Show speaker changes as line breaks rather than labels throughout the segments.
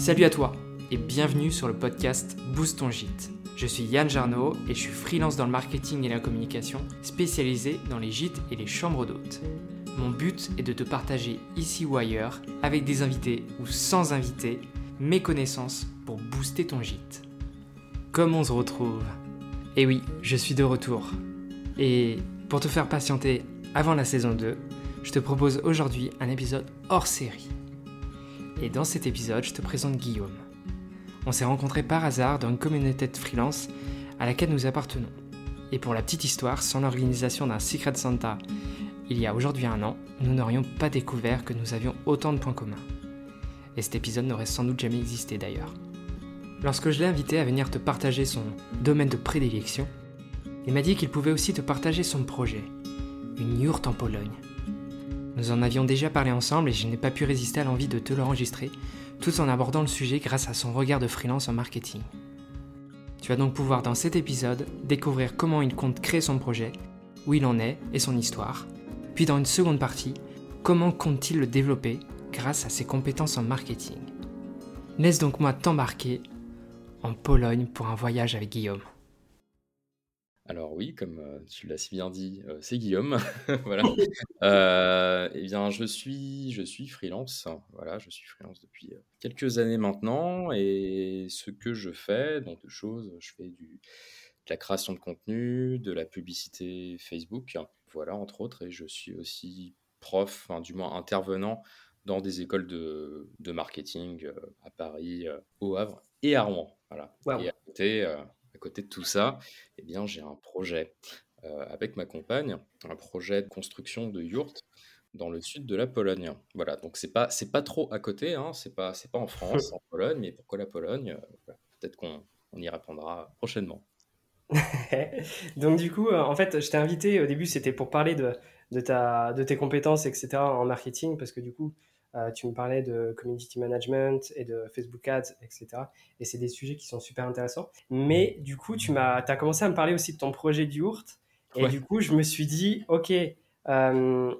Salut à toi et bienvenue sur le podcast Boost ton gîte. Je suis Yann Jarno et je suis freelance dans le marketing et la communication, spécialisé dans les gîtes et les chambres d'hôtes. Mon but est de te partager ici ou ailleurs, avec des invités ou sans invités, mes connaissances pour booster ton gîte. Comment on se retrouve? Eh oui, je suis de retour. Et pour te faire patienter avant la saison 2, je te propose aujourd'hui un épisode hors série. Et dans cet épisode, je te présente Guillaume. On s'est rencontrés par hasard dans une communauté de freelance à laquelle nous appartenons. Et pour la petite histoire, sans l'organisation d'un Secret Santa il y a aujourd'hui un an, nous n'aurions pas découvert que nous avions autant de points communs. Et cet épisode n'aurait sans doute jamais existé d'ailleurs. Lorsque je l'ai invité à venir te partager son domaine de prédilection, il m'a dit qu'il pouvait aussi te partager son projet, une yourte en Pologne. Nous en avions déjà parlé ensemble et je n'ai pas pu résister à l'envie de te l'enregistrer, tout en abordant le sujet grâce à son regard de freelance en marketing. Tu vas donc pouvoir dans cet épisode découvrir comment il compte créer son projet, où il en est et son histoire, puis dans une seconde partie, comment compte-t-il le développer grâce à ses compétences en marketing? Laisse donc moi t'embarquer en Pologne pour un voyage avec Guillaume.
Alors oui, comme euh, tu l'as si bien dit, euh, c'est Guillaume. voilà. Euh, eh bien, je suis, je suis freelance. Voilà, je suis freelance depuis quelques années maintenant. Et ce que je fais, donc deux choses, je fais du, de la création de contenu, de la publicité Facebook, voilà, entre autres. Et je suis aussi prof, enfin, du moins intervenant dans des écoles de, de marketing à Paris, au Havre et à Rouen. Voilà. Et à côté, à côté de tout ça, eh bien, j'ai un projet euh, avec ma compagne, un projet de construction de yurts dans le sud de la Pologne. Voilà, donc c'est pas c'est pas trop à côté, hein, c'est pas c'est pas en France, en Pologne, mais pourquoi la Pologne euh, Peut-être qu'on y répondra prochainement.
donc du coup, euh, en fait, je t'ai invité au début, c'était pour parler de, de, ta, de tes compétences, etc. en marketing, parce que du coup, euh, tu me parlais de community management et de Facebook Ads, etc. Et c'est des sujets qui sont super intéressants. Mais du coup, tu as commencé à me parler aussi de ton projet du Et du coup, je me suis dit, OK, euh,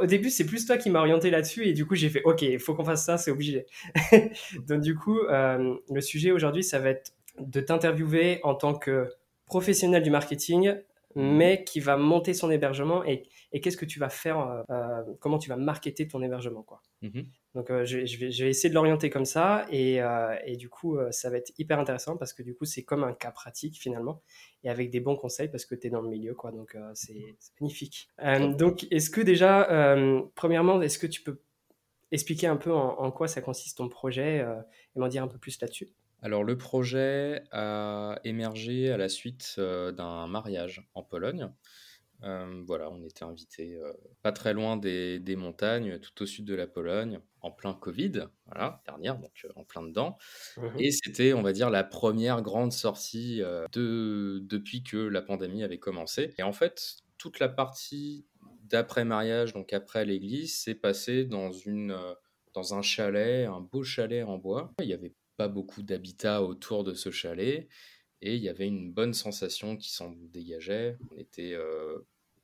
au début, c'est plus toi qui m'as orienté là-dessus. Et du coup, j'ai fait, OK, il faut qu'on fasse ça, c'est obligé. Donc, du coup, euh, le sujet aujourd'hui, ça va être de t'interviewer en tant que professionnel du marketing, mais qui va monter son hébergement et et qu'est-ce que tu vas faire, euh, euh, comment tu vas marketer ton hébergement. Quoi. Mhm. Donc euh, je, vais, je, vais, essayer de l'orienter comme ça et, et du coup ça va être hyper intéressant parce que du coup c'est comme un cas pratique finalement et avec des bons conseils parce que tu es dans le milieu. Quoi, donc c'est magnifique. donc est-ce que déjà, premièrement, est-ce que tu peux expliquer un peu en, quoi ça consiste ton projet et m'en dire un peu plus là-dessus?
Alors le projet a émergé à la suite d'un mariage en Pologne. Euh, voilà, on était invité euh, pas très loin des, montagnes, tout au sud de la Pologne, en plein Covid, voilà, dernière, donc euh, en plein dedans. Mmh Et c'était, on va dire, la première grande sortie de, depuis que la pandémie avait commencé. Et en fait, toute la partie d'après-mariage, donc après l'église, s'est passée dans, une, dans un chalet, un beau chalet en bois. Il n'y avait pas beaucoup d'habitat autour de ce chalet et il y avait une bonne sensation qui s'en dégageait. On était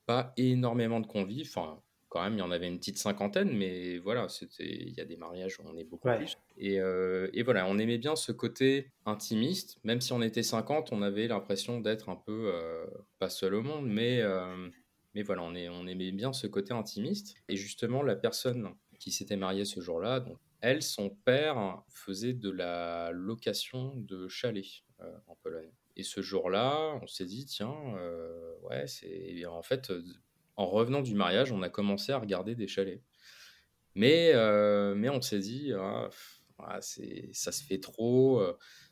pas énormément de convives. Enfin, quand même, il y en avait une petite cinquantaine, mais voilà, c'était, il y a des mariages où on est beaucoup plus. Et, euh, et, voilà, on aimait bien ce côté intimiste, même si on était 50, on avait l'impression d'être un peu, euh, pas seul au monde, mais, euh, mais voilà, on, est, on aimait bien ce côté intimiste. Et justement, la personne qui s'était mariée ce jour-là, donc, elle, son père faisait de la location de chalets en Pologne. Et ce jour-là, on s'est dit, tiens, euh, ouais, c'est. En fait, euh, en revenant du mariage, on a commencé à regarder des chalets. Mais, euh, mais on s'est dit, ah, c'est, ça se fait trop,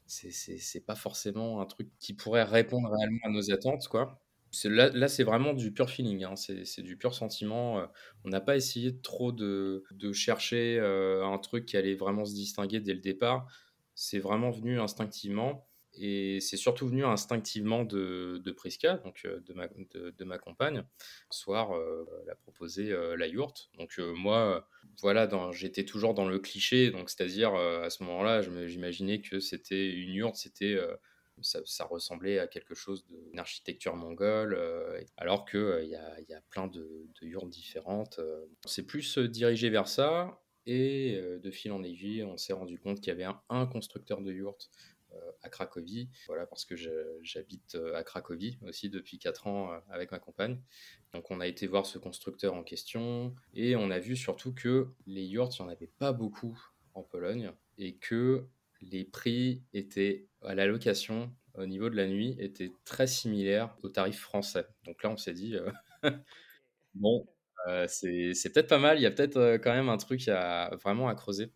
c'est, pas forcément un truc qui pourrait répondre réellement à nos attentes, quoi. Là, c'est vraiment du pur feeling, hein, c'est, du pur sentiment. on n'a pas essayé trop de, de chercher un truc qui allait vraiment se distinguer dès le départ. C'est vraiment venu instinctivement. Et c'est surtout venu instinctivement de, de Priska, donc euh, de ma, de, ma compagne. Soir, euh, elle a proposé euh, la yourte. Donc moi, voilà, j'étais toujours dans le cliché. Donc c'est-à-dire, à ce moment-là, j'imaginais que c'était une yourte, c'était... Ça, ressemblait à quelque chose d'une architecture mongole, alors qu'il il y, a, plein de, de yurts différentes. C'est plus dirigé vers ça. Et de fil en aiguille, on s'est rendu compte qu'il y avait un, constructeur de yurts à Cracovie, voilà, parce que j'habite à Cracovie aussi depuis 4 ans avec ma compagne. Donc on a été voir ce constructeur en question et on a vu surtout que les yurts, il n'y en avait pas beaucoup en Pologne et que les prix étaient à la location au niveau de la nuit étaient très similaires aux tarifs français. Donc là, on s'est dit, euh, bon, euh, c'est peut-être pas mal, il y a peut-être euh, quand même un truc à, vraiment à creuser.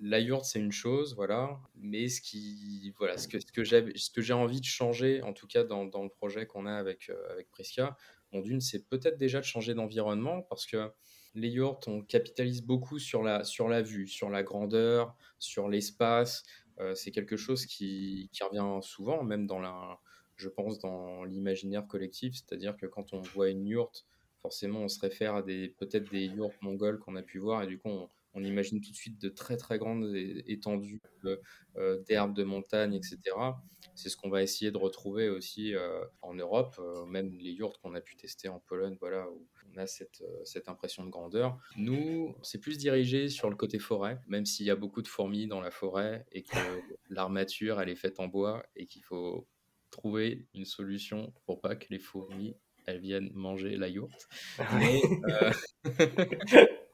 La yourte, c'est une chose, voilà, mais ce, qui, voilà, ce que, ce que j'ai envie de changer, en tout cas dans, dans le projet qu'on a avec, avec Prisca, bon, c'est peut-être déjà de changer d'environnement parce que les yurts, on capitalise beaucoup sur la, sur la vue, sur la grandeur, sur l'espace. Euh, c'est quelque chose qui, revient souvent, même dans la, je pense, dans l'imaginaire collectif. C'est-à-dire que quand on voit une yourte, forcément, on se réfère à des, peut-être des yurts mongols qu'on a pu voir, et du coup, on, imagine tout de suite de très très grandes étendues euh, d'herbes de montagne, etc. C'est ce qu'on va essayer de retrouver aussi euh, en Europe, euh, même les yurts qu'on a pu tester en Pologne, voilà, on a cette, cette impression de grandeur. Nous, c'est plus dirigé sur le côté forêt, même s'il y a beaucoup de fourmis dans la forêt et que l'armature, elle est faite en bois et qu'il faut trouver une solution pour pas que les fourmis elles viennent manger la yourte. Mais,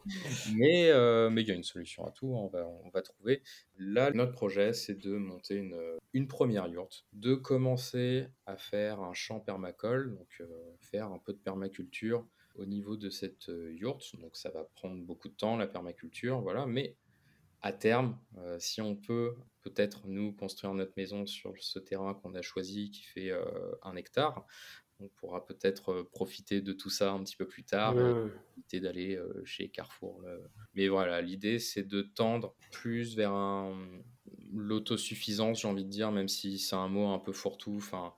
mais, euh, mais il y a une solution à tout, on, va, on va trouver. Là, notre projet, c'est de monter une, une première yourte, de commencer à faire un champ permacole, donc euh, faire un peu de permaculture au niveau de cette euh, yourte. Donc ça va prendre beaucoup de temps, la permaculture, voilà. Mais à terme, si on peut peut-être nous construire notre maison sur ce terrain qu'on a choisi qui fait un hectare, on pourra peut-être euh, profiter de tout ça un petit peu plus tard, euh, éviter d'aller euh, chez Carrefour. Mais voilà, l'idée c'est de tendre plus vers un... l'autosuffisance, j'ai envie de dire, même si c'est un mot un peu fourre-tout. Enfin,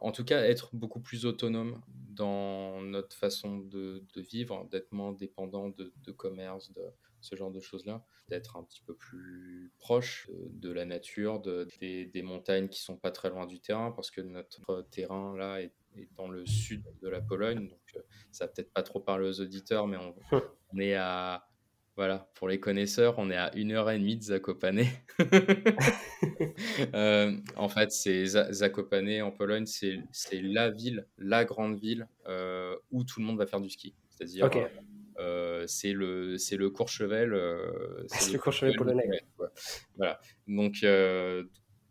en tout cas, être beaucoup plus autonome dans notre façon de, vivre, d'être moins dépendant de, commerce, de ce genre de choses-là, d'être un petit peu plus proche de, la nature, de, des, des, montagnes qui sont pas très loin du terrain, parce que notre terrain là est dans le sud de la Pologne. Donc, euh, ça va peut-être pas trop parler aux auditeurs, mais on, on, est à, voilà, pour les connaisseurs, on est à une heure et demie de Zakopane. euh, en fait, c'est Zakopane en Pologne, c'est la ville, la grande ville euh, où tout le monde va faire du ski. C'est-à-dire, euh, c'est le, le Courchevel.
c'est le Courchevel polonais.
Voilà. Donc,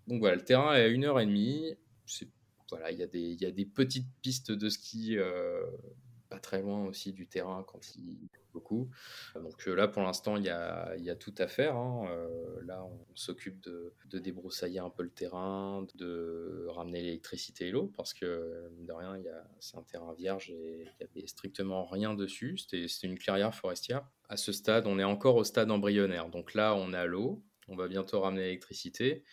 donc voilà, le terrain est à une heure et demie. C'est voilà, il y, a des, il y a des petites pistes de ski pas très loin aussi du terrain quand il beaucoup. Donc euh, là, pour l'instant, il y a, y a tout à faire. Hein. Euh, là, on s'occupe de, de, débroussailler un peu le terrain, de ramener l'électricité et l'eau, parce que, de rien, c'est un terrain vierge et il n'y avait strictement rien dessus. C'était une clairière forestière. À ce stade, on est encore au stade embryonnaire. Donc là, on a l'eau, on va bientôt ramener l'électricité.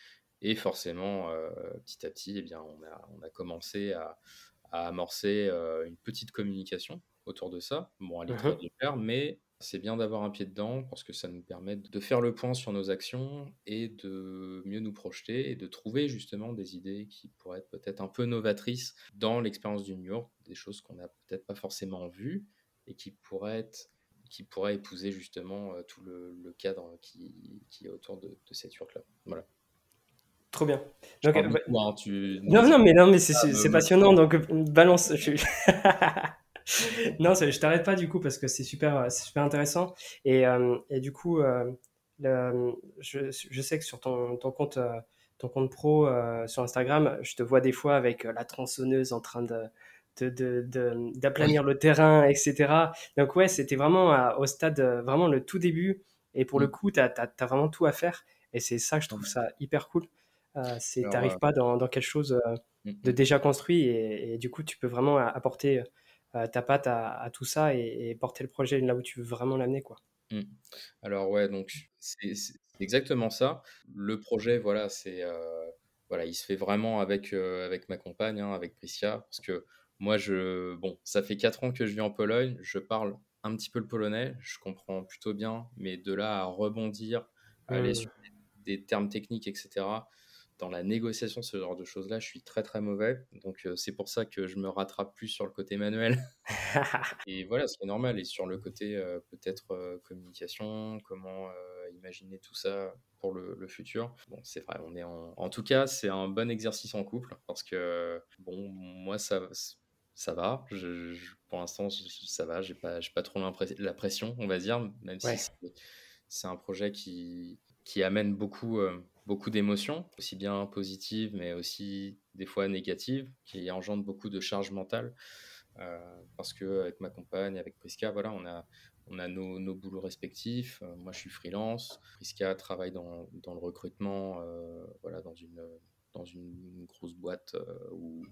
Et forcément, euh, petit à petit, eh bien, on, a, on a commencé à, amorcer euh, une petite communication autour de ça. Bon, elle est très claire, mmh mais c'est bien d'avoir un pied dedans parce que ça nous permet de faire le point sur nos actions et de mieux nous projeter et de trouver justement des idées qui pourraient être peut-être un peu novatrices dans l'expérience du New York, des choses qu'on n'a peut-être pas forcément vues et qui pourraient être qui pourrait épouser justement euh, tout le, cadre qui, qui, est autour de, de cette York-là. Voilà.
Trop bien. Donc, euh, bah, hein, Non, non, mais, non, mais c'est ah, passionnant. Donc, euh, balance. Je... non, je t'arrête pas du coup parce que c'est super, super intéressant. Et, euh, et du coup, le, je, je, sais que sur ton, ton compte, ton compte pro sur Instagram, je te vois des fois avec la tronçonneuse en train de d'aplanir le terrain, etc. Donc ouais, c'était vraiment au stade, vraiment le tout début. Et pour le mm. coup, tu as, as, vraiment tout à faire. Et c'est ça que je trouve ça hyper cool. Euh, c'est t'arrives pas dans, dans, quelque chose euh, mmh, de mmh. déjà construit et, du coup tu peux vraiment apporter euh, ta patte à, tout ça et, porter le projet là où tu veux vraiment l'amener quoi.
Mmh. Alors ouais donc c'est exactement ça. Le projet voilà c'est voilà il se fait vraiment avec avec ma compagne hein, avec Priscia parce que moi je bon ça fait quatre ans que je vis en Pologne je parle un petit peu le polonais je comprends plutôt bien mais de là à rebondir aller sur des termes techniques etc dans la négociation, ce genre de choses-là, je suis très très mauvais. Donc c'est pour ça que je me rattrape plus sur le côté manuel. et voilà, c'est normal. Et sur le côté peut-être communication, comment imaginer tout ça pour le, futur. Bon, c'est vrai, on est en... En tout cas, c'est un bon exercice en couple parce que, bon, moi, ça, ça va. Je, pour l'instant, ça va. J'ai pas, pas trop la pression, on va dire, même si c'est un projet qui, qui amène beaucoup, euh, beaucoup d'émotions, aussi bien positives, mais aussi des fois négatives, qui engendrent beaucoup de charge mentale. Euh, parce que avec ma compagne, avec Priska, voilà, on a, on a nos, nos boulots respectifs. Euh, moi, je suis freelance. Priska travaille dans, dans le recrutement, voilà, dans une, dans une grosse boîte où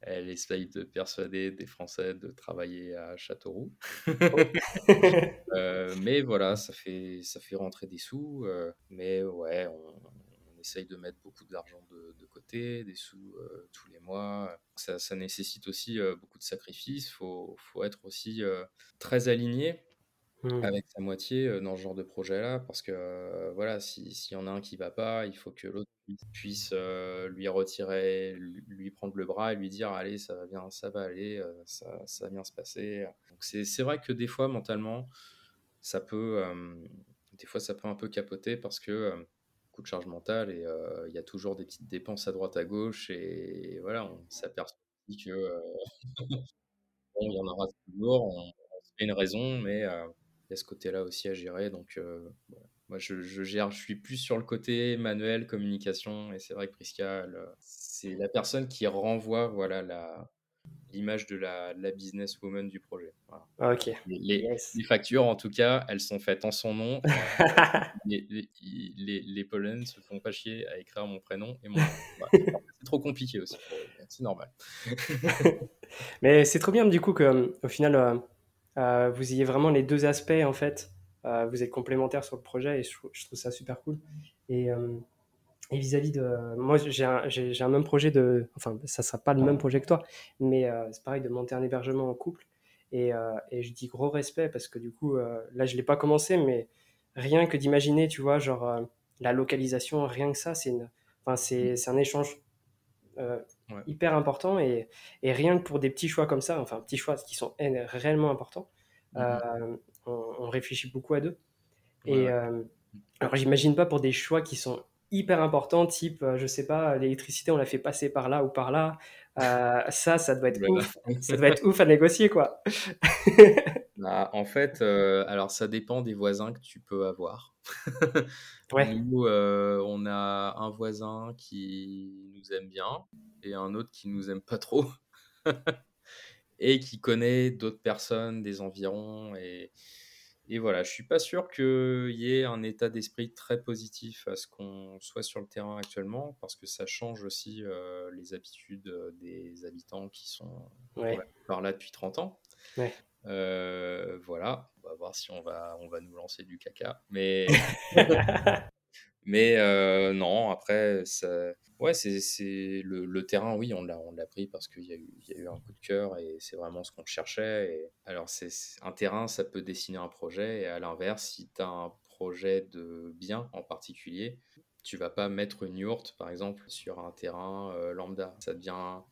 elle essaye de persuader des Français de travailler à Châteauroux. Euh, mais voilà, ça fait, ça fait rentrer des sous. Euh, mais ouais, on, essaye de mettre beaucoup d'argent de, côté, des sous euh, tous les mois. Ça, ça nécessite aussi beaucoup de sacrifices. Il faut, faut, être aussi très aligné Mmh. avec sa moitié dans ce genre de projet-là, parce que voilà, s'il y en a un qui va pas, il faut que l'autre puisse lui retirer, lui, prendre le bras et lui dire allez, ça va bien, ça va aller, ça, ça, va bien se passer. Donc c'est vrai que des fois mentalement, ça peut, des fois ça peut un peu capoter parce que de charge mentale et il y a toujours des petites dépenses à droite à gauche et voilà, on s'aperçoit que bon, il y en aura toujours, on, on une raison, mais il y a ce côté-là aussi à gérer. Donc, euh, moi, je, gère, je suis plus sur le côté manuel, communication. Et c'est vrai que Priska, c'est la personne qui renvoie voilà, la, l'image de la, la businesswoman du projet.
Ah, ok.
Les, les, factures, en tout cas, elles sont faites en son nom. les, les, les, ne se font pas chier à écrire mon prénom et mon c'est trop compliqué aussi. C'est normal.
Mais c'est trop bien, du coup, qu'au final, euh, euh, vous ayez vraiment les deux aspects en fait. Euh, vous êtes complémentaires sur le projet et je, trouve ça super cool. Et, euh, vis-à-vis de moi, j'ai un, même projet de, enfin, ça sera pas le même projet que toi, mais c'est pareil de monter un hébergement en couple. Et, et, je dis gros respect parce que du coup, là, je l'ai pas commencé, mais rien que d'imaginer, tu vois, genre la localisation, rien que ça, c'est enfin, c'est un échange hyper important et, et, rien que pour des petits choix comme ça, enfin petits choix qui sont réellement importants, mmh euh, on, réfléchit beaucoup à deux. et euh, alors j'imagine pas pour des choix qui sont hyper importants, type, euh, je sais pas, l'électricité, on la fait passer par là ou par là. ça, ça doit être ouf. ça doit être ouf à négocier, quoi.
Bah, en fait, alors ça dépend des voisins que tu peux avoir. ouais. Nous, on a un voisin qui nous aime bien, et un autre qui nous aime pas trop et qui connaît d'autres personnes des environs et, et voilà, je suis pas sûr qu'il y ait un état d'esprit très positif à ce qu'on soit sur le terrain actuellement parce que ça change aussi euh, les habitudes des habitants qui sont par là depuis 30 ans. Euh, voilà, on va voir si on va, on va nous lancer du caca. Mais Mais euh, non, après, ouais, c'est le, le, terrain, oui, on l'a, pris parce qu'il y, y a eu un coup de cœur et c'est vraiment ce qu'on cherchait. Et... Alors, c'est un terrain, ça peut dessiner un projet. Et à l'inverse, si tu as un projet de bien en particulier, tu vas pas mettre une yourte, par exemple, sur un terrain euh, lambda. Ça devient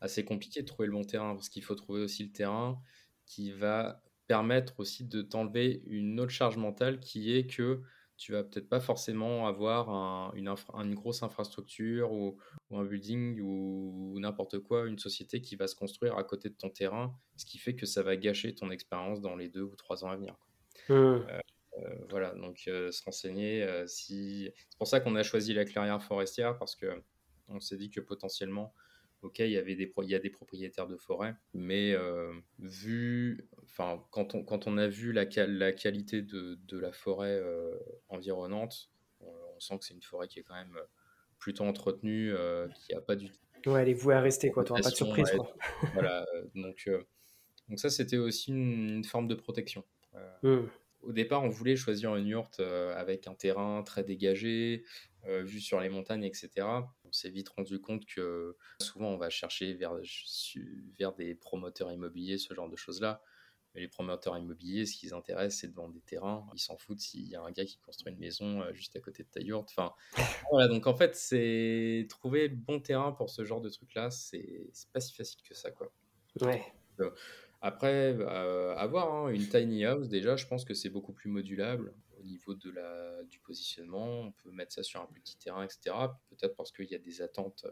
assez compliqué de trouver le bon terrain parce qu'il faut trouver aussi le terrain qui va permettre aussi de t'enlever une autre charge mentale qui est que tu vas peut-être pas forcément avoir une, une, grosse infrastructure ou, un building ou, n'importe quoi, une société qui va se construire à côté de ton terrain, ce qui fait que ça va gâcher ton expérience dans les deux ou trois ans à venir. Mmh. Euh, euh, voilà, donc euh, se renseigner. si... C'est pour ça qu'on a choisi la clairière forestière parce que on s'est dit que potentiellement ok, il y, avait des il y a des propriétaires de forêt, mais euh, vu, enfin, quand on, quand on a vu la, la qualité de, de la forêt euh, environnante, on, sent que c'est une forêt qui est quand même euh, plutôt entretenue, qui n'a pas du
tout. Ouais, elle est vouée à rester, quoi. Tu n'auras pas de surprise, quoi.
voilà, donc, donc ça, c'était aussi une, forme de protection. Mmh. Au départ, on voulait choisir une yourte avec un terrain très dégagé, vue sur les montagnes, etc on s'est vite rendu compte que souvent on va chercher vers, vers des promoteurs immobiliers, ce genre de choses-là. Mais les promoteurs immobiliers, ce qui les intéresse, c'est de vendre des terrains. Ils s'en foutent s'il y a un gars qui construit une maison juste à côté de ta yourte. Enfin, voilà, donc en fait, c'est trouver le bon terrain pour ce genre de truc-là, c'est pas si facile que ça, quoi.
Ouais.
Après, euh, avoir hein, une tiny house, déjà, je pense que c'est beaucoup plus modulable au niveau de la, du positionnement. On peut mettre ça sur un petit terrain, etc. Peut-être parce qu'il y a des attentes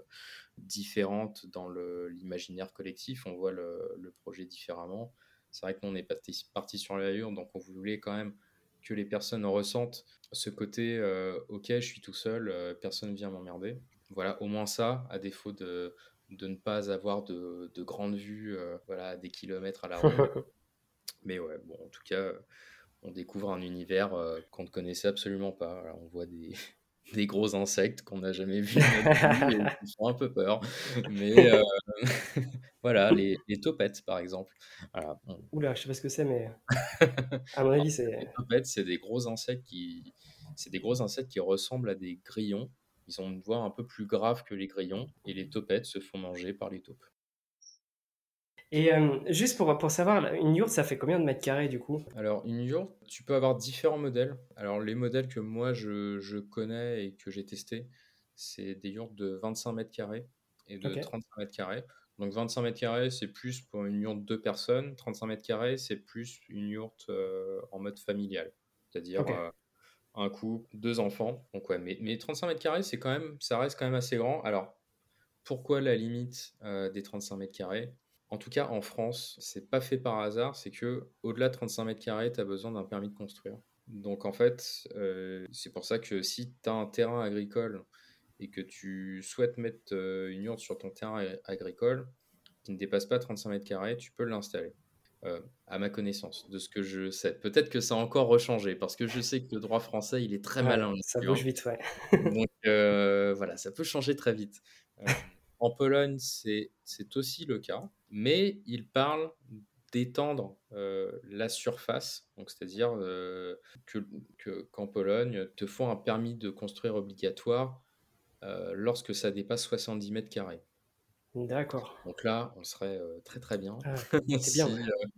différentes dans l'imaginaire collectif. On voit le, projet différemment. C'est vrai qu'on est parti, parti sur la donc on voulait quand même que les personnes ressentent ce côté euh, ok, je suis tout seul, euh, personne vient m'emmerder. Voilà, au moins ça, à défaut de de ne pas avoir de, de grandes vues euh, voilà, des kilomètres à la rue. Mais ouais, bon, en tout cas, on découvre un univers euh, qu'on ne connaissait absolument pas. on voit des, des gros insectes qu'on n'a jamais vus et qui font un peu peur. Mais euh, voilà, les, les, topettes, par exemple. Voilà,
Oula, je sais pas ce que c'est, mais à mon avis, c'est...
Les topettes, c'est des gros insectes qui... C'est des gros insectes qui ressemblent à des grillons, ils ont une voix un peu plus grave que les grillons et les taupettes se font manger par les taupes.
Et euh, juste pour, pour savoir, une yourte, ça fait combien de mètres carrés du coup?
Alors, une yourte, tu peux avoir différents modèles. Alors, les modèles que moi je, je connais et que j'ai testé, c'est des yourtes de 25 mètres carrés et de 35 mètres carrés. Donc, 25 mètres carrés, c'est plus pour une yourte de deux personnes. 35 mètres carrés, c'est plus une yourte euh, en mode familial. C'est-à-dire, euh, un couple, deux enfants. Donc ouais, mais, mais 35 mètres carrés, c'est quand même, ça reste quand même assez grand. Alors, pourquoi la limite euh, des 35 mètres carrés? En tout cas, en France, c'est pas fait par hasard. C'est que au-delà de 35 mètres carrés, tu as besoin d'un permis de construire. Donc en fait, euh, c'est pour ça que si tu as un terrain agricole et que tu souhaites mettre euh, une urne sur ton terrain agricole qui ne dépasse pas 35 mètres carrés, tu peux l'installer. Euh, à ma connaissance, de ce que je sais. Peut-être que ça a encore rechangé, parce que je sais que le droit français, il est très malin.
Ça bouge vite, ouais.
Donc euh, voilà, ça peut changer très vite. Euh, en Pologne, c'est aussi le cas, mais il parle d'étendre la surface, donc c'est-à-dire que qu'en Pologne, te font un permis de construire obligatoire lorsque ça dépasse 70 mètres carrés.
D'accord.
Donc là, on serait très très bien.
Ah, c'est bien,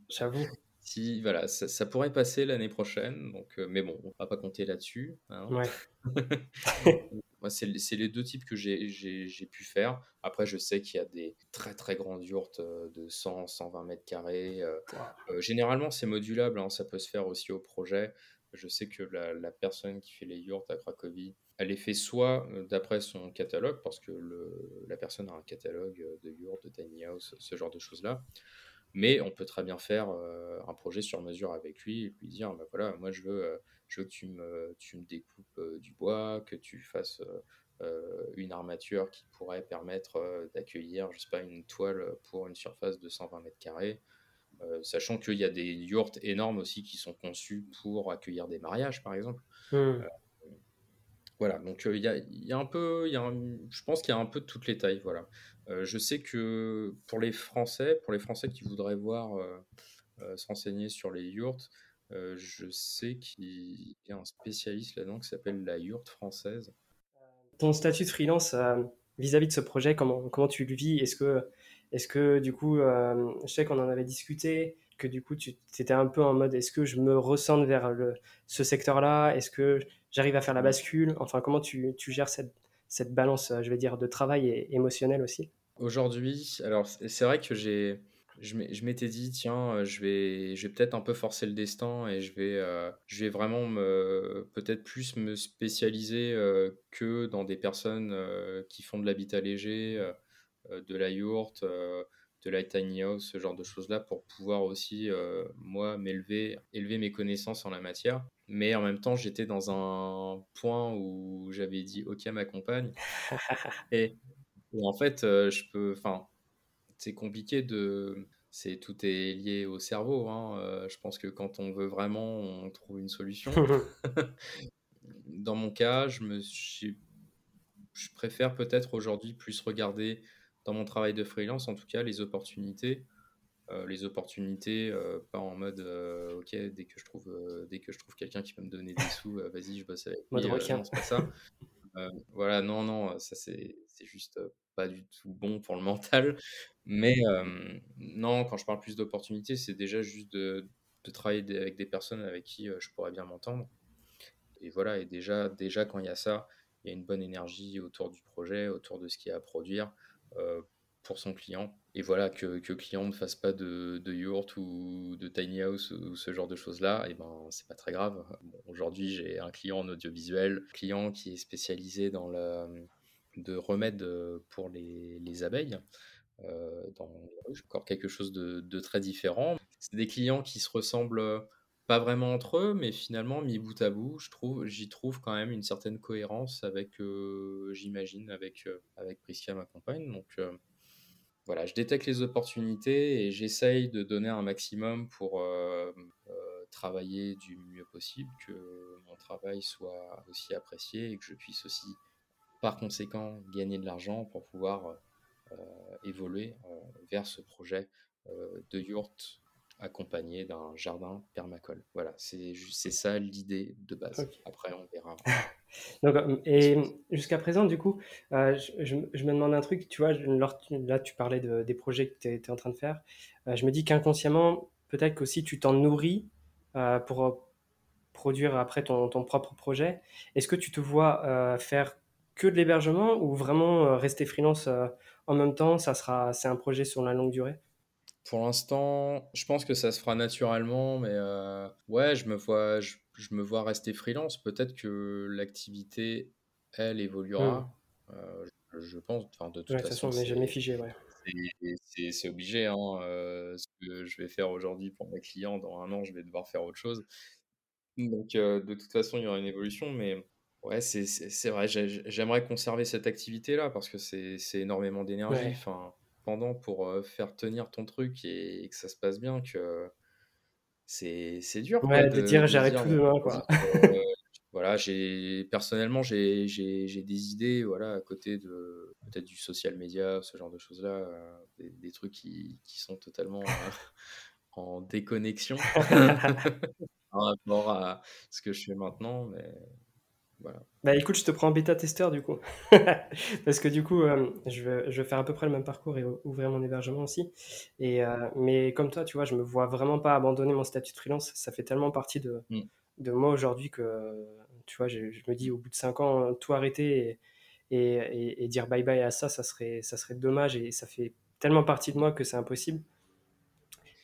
j'avoue.
Si, voilà, ça, pourrait passer l'année prochaine, donc, mais bon, on va pas compter là-dessus. Hein.
Ouais.
Moi, c'est les deux types que j'ai pu faire. Après, je sais qu'il y a des très très grandes yurts de 100, 120 mètres carrés. généralement, c'est modulable, hein, ça peut se faire aussi au projet. Je sais que la, la personne qui fait les yurts à Cracovie, elle est faite soit euh, d'après son catalogue, parce que le, la personne a un catalogue euh, de yurt, de tiny house, ce genre de choses-là. Mais on peut très bien faire euh, un projet sur mesure avec lui et lui dire bah voilà, moi je veux, je veux que tu me, tu me découpes du bois, que tu fasses une armature qui pourrait permettre d'accueillir, je sais pas, une toile pour une surface de 120 mètres carrés. sachant qu'il y a des yurts énormes aussi qui sont conçus pour accueillir des mariages, par exemple. Mmh. Voilà, donc il y, a, un peu, y a je pense qu'il y a un peu de toutes les tailles. Voilà. je sais que pour les Français, pour les Français qui voudraient voir se renseigner sur les yurts, je sais qu'il y a un spécialiste là-dedans qui s'appelle la yurte française.
Ton statut de freelance vis-à-vis de ce projet, comment, comment tu le vis? Est-ce que, est que du coup, je sais qu'on en avait discuté, que du coup tu étais un peu en mode est-ce que je me ressens vers ce secteur-là? Est-ce que j'arrive à faire la bascule Enfin, comment tu, tu gères cette, cette, balance, je vais dire, de travail et émotionnel aussi?
Aujourd'hui, alors c'est vrai que j'ai, je m'étais dit, tiens, je vais, je vais peut-être un peu forcer le destin et je vais, euh, je vais vraiment me, peut-être plus me spécialiser euh, que dans des personnes euh, qui font de l'habitat léger, de la yourte de la tiny house, ce genre de choses-là, pour pouvoir aussi, euh, moi, m'élever, élever mes connaissances en la matière. Mais en même temps, j'étais dans un point où j'avais dit OK ma compagne. et, en fait, euh, je peux. Enfin, c'est compliqué de. C'est, tout est lié au cerveau. Hein. Euh, je pense que quand on veut vraiment, on trouve une solution. dans mon cas, je, me, je préfère peut-être aujourd'hui plus regarder dans mon travail de freelance, en tout cas, les opportunités. Euh, les opportunités, euh, pas en mode euh, ok dès que je trouve dès que je trouve quelqu'un qui peut me donner des sous, vas-y je bosse avec lui. c'est pas ça. voilà, non, non, ça c'est juste pas du tout bon pour le mental. Mais non, quand je parle plus d'opportunités, c'est déjà juste de, de travailler avec des personnes avec qui je pourrais bien m'entendre. Et voilà, et déjà, déjà quand il y a ça, il y a une bonne énergie autour du projet, autour de ce qu'il y a à produire pour son client. Et voilà, que, que le client ne fasse pas de, de yurt ou de tiny house ou ce genre de choses-là, et ben c'est pas très grave. Aujourd'hui, j'ai un client en audiovisuel, client qui est spécialisé dans le de remèdes pour les, les abeilles. Euh, dans encore quelque chose de, de très différent. C'est des clients qui se ressemblent pas vraiment entre eux, mais finalement, mis bout à bout, je trouve, j'y trouve quand même une certaine cohérence avec, j'imagine, avec, avec Prisca, ma compagne. Donc, voilà, je détecte les opportunités et j'essaye de donner un maximum pour euh, euh, travailler du mieux possible, que mon travail soit aussi apprécié et que je puisse aussi, par conséquent, gagner de l'argent pour pouvoir euh, évoluer vers ce projet de yurt accompagné d'un jardin permacole. Voilà, c'est ça l'idée de base. Après, on verra.
Donc, euh, et jusqu'à présent, du coup, euh, je, me demande un truc, tu vois, là tu parlais de, des projets que tu étais en train de faire. Euh, je me dis qu'inconsciemment, peut-être qu'aussi tu t'en nourris pour produire après ton, ton propre projet. Est-ce que tu te vois faire que de l'hébergement ou vraiment rester freelance en même temps Ça sera, c'est un projet sur la longue durée?
Pour l'instant, je pense que ça se fera naturellement, mais ouais, je me vois, je, je me vois rester freelance. Peut-être que l'activité, elle, évoluera. Mmh. Euh, je, pense. Enfin, de toute façon,
on n'est jamais figé. Ouais.
C'est obligé. Hein, euh, ce que je vais faire aujourd'hui pour mes clients, dans un an, je vais devoir faire autre chose. Donc, euh, de toute façon, il y aura une évolution. Mais ouais, c'est vrai. J'aimerais conserver cette activité-là parce que c'est énormément d'énergie. Enfin, pour faire tenir ton truc et que ça se passe bien que c'est dur.
Ouais, de, dire j'arrête tout demain, quoi.
Euh, voilà, j'ai personnellement j'ai des idées, voilà, à côté de peut-être du social media, ce genre de choses-là, euh, des, trucs qui, qui, sont totalement euh, en déconnexion par rapport à ce que je fais maintenant, mais
bah écoute, je te prends en bêta-testeur du coup. Parce que du coup, euh, je, vais, je vais faire à peu près le même parcours et ouvrir mon hébergement aussi. Et, euh, mais comme toi, tu vois, je me vois vraiment pas abandonner mon statut de freelance. Ça fait tellement partie de, mm. de moi aujourd'hui que, tu vois, je, me dis au bout de 5 ans, tout arrêter et, et, et, dire bye bye à ça, ça serait, ça serait dommage et ça fait tellement partie de moi que c'est impossible.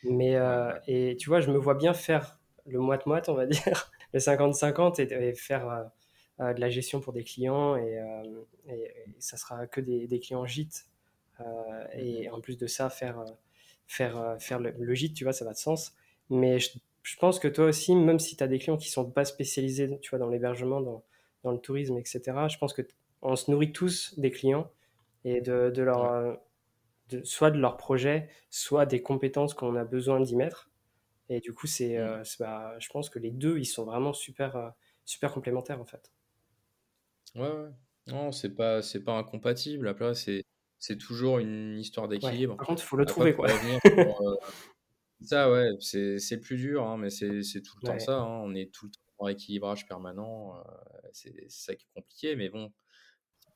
Mais, euh, et tu vois, je me vois bien faire le moite-moite, on va dire, le 50-50 et, et, faire de la gestion pour des clients et, euh, et, ça sera que des, des clients gîtes. Euh, et en plus de ça, faire, faire, faire le, gîte, tu vois, ça va de sens. Mais je, pense que toi aussi, même si tu as des clients qui sont pas spécialisés, tu vois, dans l'hébergement, dans, dans, le tourisme, etc., je pense que on se nourrit tous des clients et de, de leur, de, soit de leur projet, soit des compétences qu'on a besoin d'y mettre. Et du coup, c'est, bah, je pense que les deux, ils sont vraiment super, super complémentaires en fait.
Ouais, ouais. Non, c'est pas, c'est pas incompatible. Après, c'est, c'est toujours une histoire d'équilibre.
Par contre, il faut le trouver, quoi.
Euh, ça, ouais, c'est, c'est plus dur, hein, mais c'est, c'est tout le temps ça. Hein. On est tout le temps en équilibrage permanent. Euh, c'est, ça qui est compliqué, mais bon,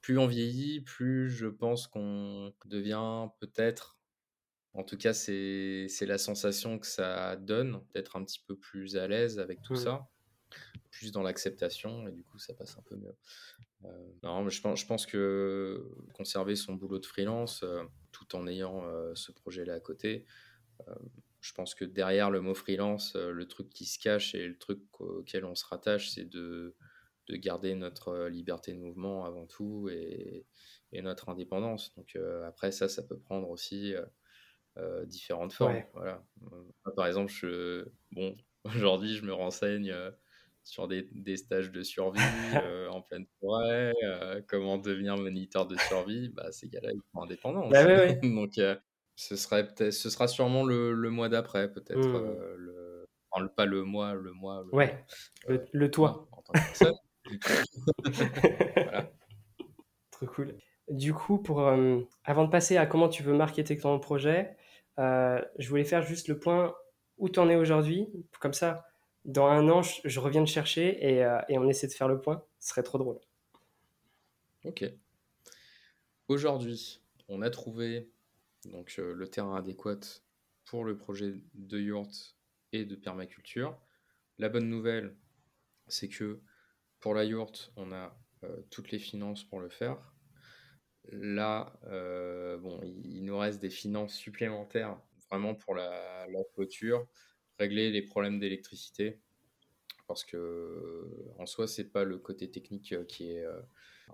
plus on vieillit, plus je pense qu'on devient peut-être, en tout cas, c'est, c'est la sensation que ça donne, d'être un petit peu plus à l'aise avec tout mmh. ça plus dans l'acceptation et du coup ça passe un peu mieux. Euh, non, mais je pense, je pense que conserver son boulot de freelance euh, tout en ayant euh, ce projet-là à côté, je pense que derrière le mot freelance, le truc qui se cache et le truc auquel on se rattache, c'est de, de garder notre liberté de mouvement avant tout et, et notre indépendance. Donc après ça, ça peut prendre aussi différentes formes. Voilà. par exemple, je, bon, aujourd'hui, je me renseigne sur des, des, stages de survie euh, en pleine forêt, euh, comment devenir moniteur de survie, bah, ces gars-là, ils sont indépendants.
Bah,
Donc, euh, ce, serait ce sera sûrement le, le mois d'après, peut-être. Mmh. le, enfin, pas le mois, le mois.
Le ouais, le, le toit. En tant que voilà. Trop cool. Du coup, pour, avant de passer à comment tu veux marketer ton projet, je voulais faire juste le point où tu en es aujourd'hui. Comme ça, dans un an, je, reviens te chercher et, euh, et, on essaie de faire le point. Ce serait trop drôle.
Ok. Aujourd'hui, on a trouvé donc le terrain adéquat pour le projet de yurt et de permaculture. La bonne nouvelle, c'est que pour la yourte, on a toutes les finances pour le faire. Là, il, nous reste des finances supplémentaires vraiment pour la clôture, régler les problèmes d'électricité. Parce que en soi c'est pas le côté technique qui est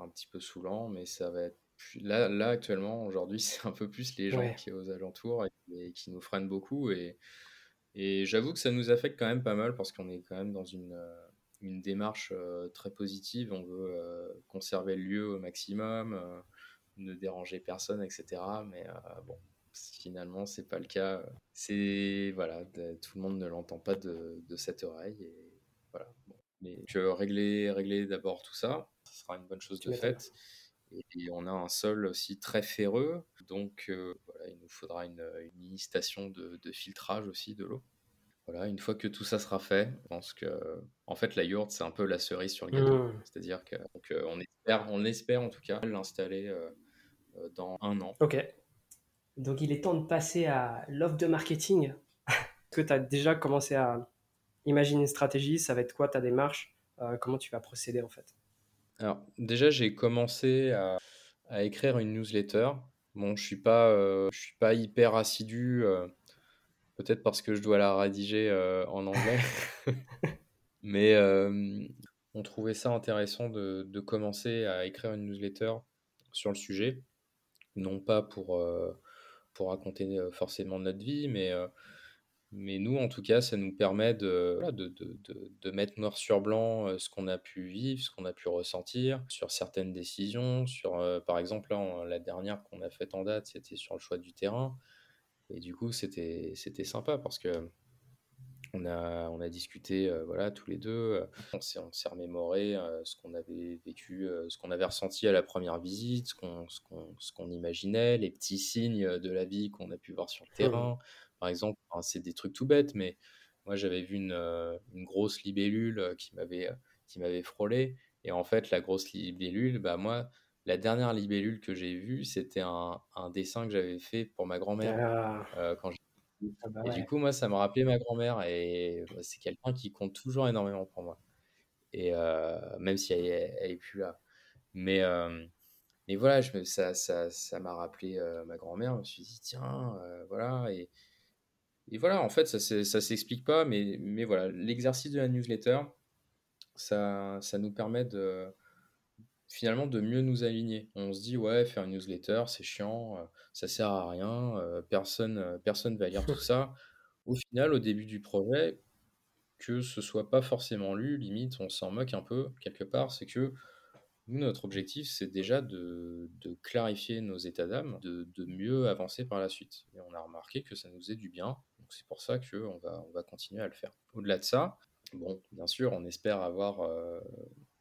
un petit peu saoulant mais ça va être là, là actuellement aujourd'hui c'est un peu plus les gens qui sont aux alentours et, qui nous freinent beaucoup. Et, et j'avoue que ça nous affecte quand même pas mal parce qu'on est quand même dans une, une démarche très positive. On veut conserver le lieu au maximum ne déranger personne etc mais bon finalement c'est pas le cas c'est voilà tout le monde ne l'entend pas de, de cette oreille et voilà. Mais que régler, régler d'abord tout ça, ce sera une bonne chose de faite. Et, on a un sol aussi très ferreux, donc euh, voilà, il nous faudra une, mini station de, filtrage aussi de l'eau. Voilà, une fois que tout ça sera fait, je pense que en fait la yourte c'est un peu la cerise sur le gâteau. Mmh. C'est-à-dire que euh, on espère, on espère en tout cas l'installer euh, dans un an.
Ok. Donc il est temps de passer à l'offre de marketing. Est-ce que tu as déjà commencé à, imagine une stratégie, ça va être quoi ta démarche? Euh, Comment tu vas procéder en fait?
Alors déjà, j'ai commencé à, écrire une newsletter. Bon, je suis pas, euh, je suis pas hyper assidu, euh, peut-être parce que je dois la rédiger en anglais, mais on trouvait ça intéressant de, de, commencer à écrire une newsletter sur le sujet, non pas pour pour raconter forcément notre vie, mais mais nous, en tout cas, ça nous permet de, de, de, de, mettre noir sur blanc ce qu'on a pu vivre, ce qu'on a pu ressentir sur certaines décisions. Sur, par exemple, la dernière qu'on a faite en date, c'était sur le choix du terrain. Et du coup, c'était sympa parce que on a, on a discuté euh, voilà, tous les deux. On s'est remémoré ce qu'on avait vécu, ce qu'on avait ressenti à la première visite, ce qu'on qu'on imaginait, les petits signes de la vie qu'on a pu voir sur le terrain. Par exemple, c'est des trucs tout bêtes, mais moi j'avais vu une, euh, grosse libellule euh, qui m'avait euh, qui m'avait frôlé. Et en fait, la grosse libellule, bah moi, la dernière libellule que j'ai vue, c'était un, dessin que j'avais fait pour ma grand-mère ah. quand ah bah Et du coup, moi, ça m'a rappelé ma grand-mère et c'est quelqu'un qui compte toujours énormément pour moi. Et même si elle, elle, est plus là. Mais, mais voilà, je ça, ça, ça m'a rappelé ma grand-mère. Je me suis dit, tiens, voilà. Et, et voilà, en fait, ça ça s'explique pas, mais, mais voilà, l'exercice de la newsletter, ça, ça nous permet de finalement de mieux nous aligner. On se dit, ouais, faire une newsletter, c'est chiant, euh, ça sert à rien, euh, personne, euh, personne va lire tout ça. Au final, au début du projet, que ce soit pas forcément lu, limite, on s'en moque un peu quelque part, c'est que nous, notre objectif, c'est déjà de, clarifier nos états d'âme, de, mieux avancer par la suite. Et on a remarqué que ça nous faisait du bien. Donc c'est pour ça qu'on va, on va continuer à le faire. Au-delà de ça, bon, bien sûr, on espère avoir euh,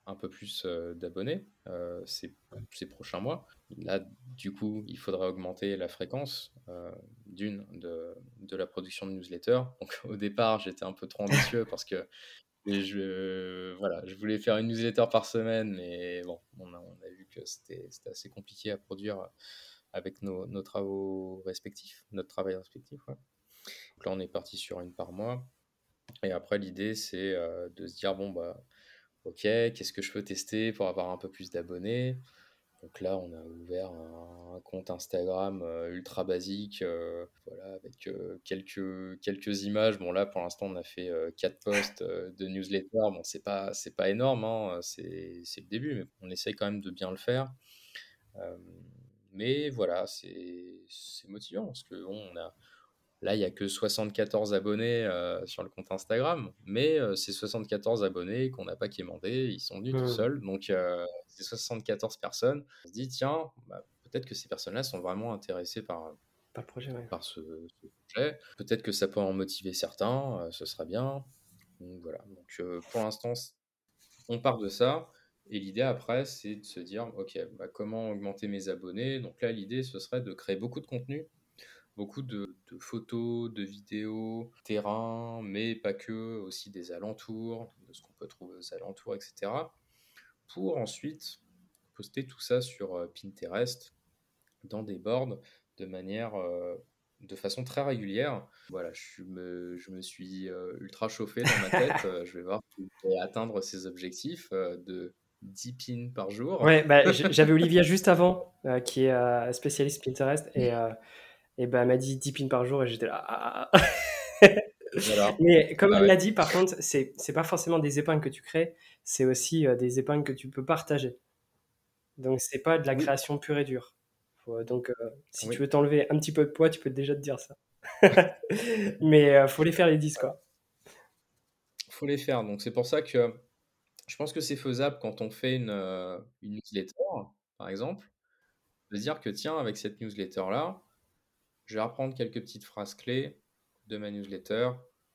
un peu plus euh, d'abonnés euh, ces, ces, prochains mois. Là, du coup, il faudra augmenter la fréquence d'une de, de, la production de newsletter. Donc au départ, j'étais un peu trop ambitieux parce que et je, voilà, je voulais faire une newsletter par semaine, mais bon, on a, on a vu que c'était assez compliqué à produire avec nos, nos, travaux respectifs, notre travail respectif. Donc là, on est parti sur une par mois. Et après, l'idée, c'est euh, de se dire, bon, bah, ok, qu'est-ce que je peux tester pour avoir un peu plus d'abonnés? Donc là, on a ouvert un, compte Instagram euh, ultra basique, euh, voilà, avec euh, quelques, quelques images. Bon, là, pour l'instant, on a fait quatre posts de newsletter. Bon, c'est pas, c'est pas énorme, hein, c'est, le début, mais on essaye quand même de bien le faire. mais voilà, c'est, c'est motivant parce que on a, Là, il n'y a que 74 abonnés euh, sur le compte Instagram, mais euh, ces 74 abonnés qu'on n'a pas quémandés, ils sont venus tout seuls. Donc, euh, ces 74 personnes, on se dit, tiens, bah, peut-être que ces personnes-là sont vraiment intéressées par,
par, projet,
par ce, projet. Peut-être que ça peut en motiver certains, ce sera bien. Donc, voilà. Donc, pour l'instant, on part de ça. Et l'idée après, c'est de se dire, OK, bah, comment augmenter mes abonnés? Donc là, l'idée, ce serait de créer beaucoup de contenu beaucoup de, photos, de vidéos, terrain, mais pas que, aussi des alentours, de ce qu'on peut trouver aux alentours, etc. Pour ensuite poster tout ça sur Pinterest dans des boards de manière de façon très régulière. Voilà, je me, je me suis ultra chauffé dans ma tête. je vais voir si je vais atteindre ces objectifs de 10 pins par jour.
Ouais, bah, j'avais Olivia juste avant, qui est spécialiste Pinterest, et, et bah, elle m'a dit 10 pins par jour, et j'étais là. Ah, ah, ah. Mais comme elle l'a dit, par contre, c'est pas forcément des épingles que tu crées, c'est aussi des épingles que tu peux partager. Donc, c'est pas de la création pure et dure. donc, si tu veux t'enlever un petit peu de poids, tu peux déjà te dire ça. Mais il faut les faire les 10, quoi.
faut les faire. Donc, c'est pour ça que je pense que c'est faisable quand on fait une, une newsletter, par exemple, de dire que tiens, avec cette newsletter-là, je vais reprendre quelques petites phrases clés de ma newsletter,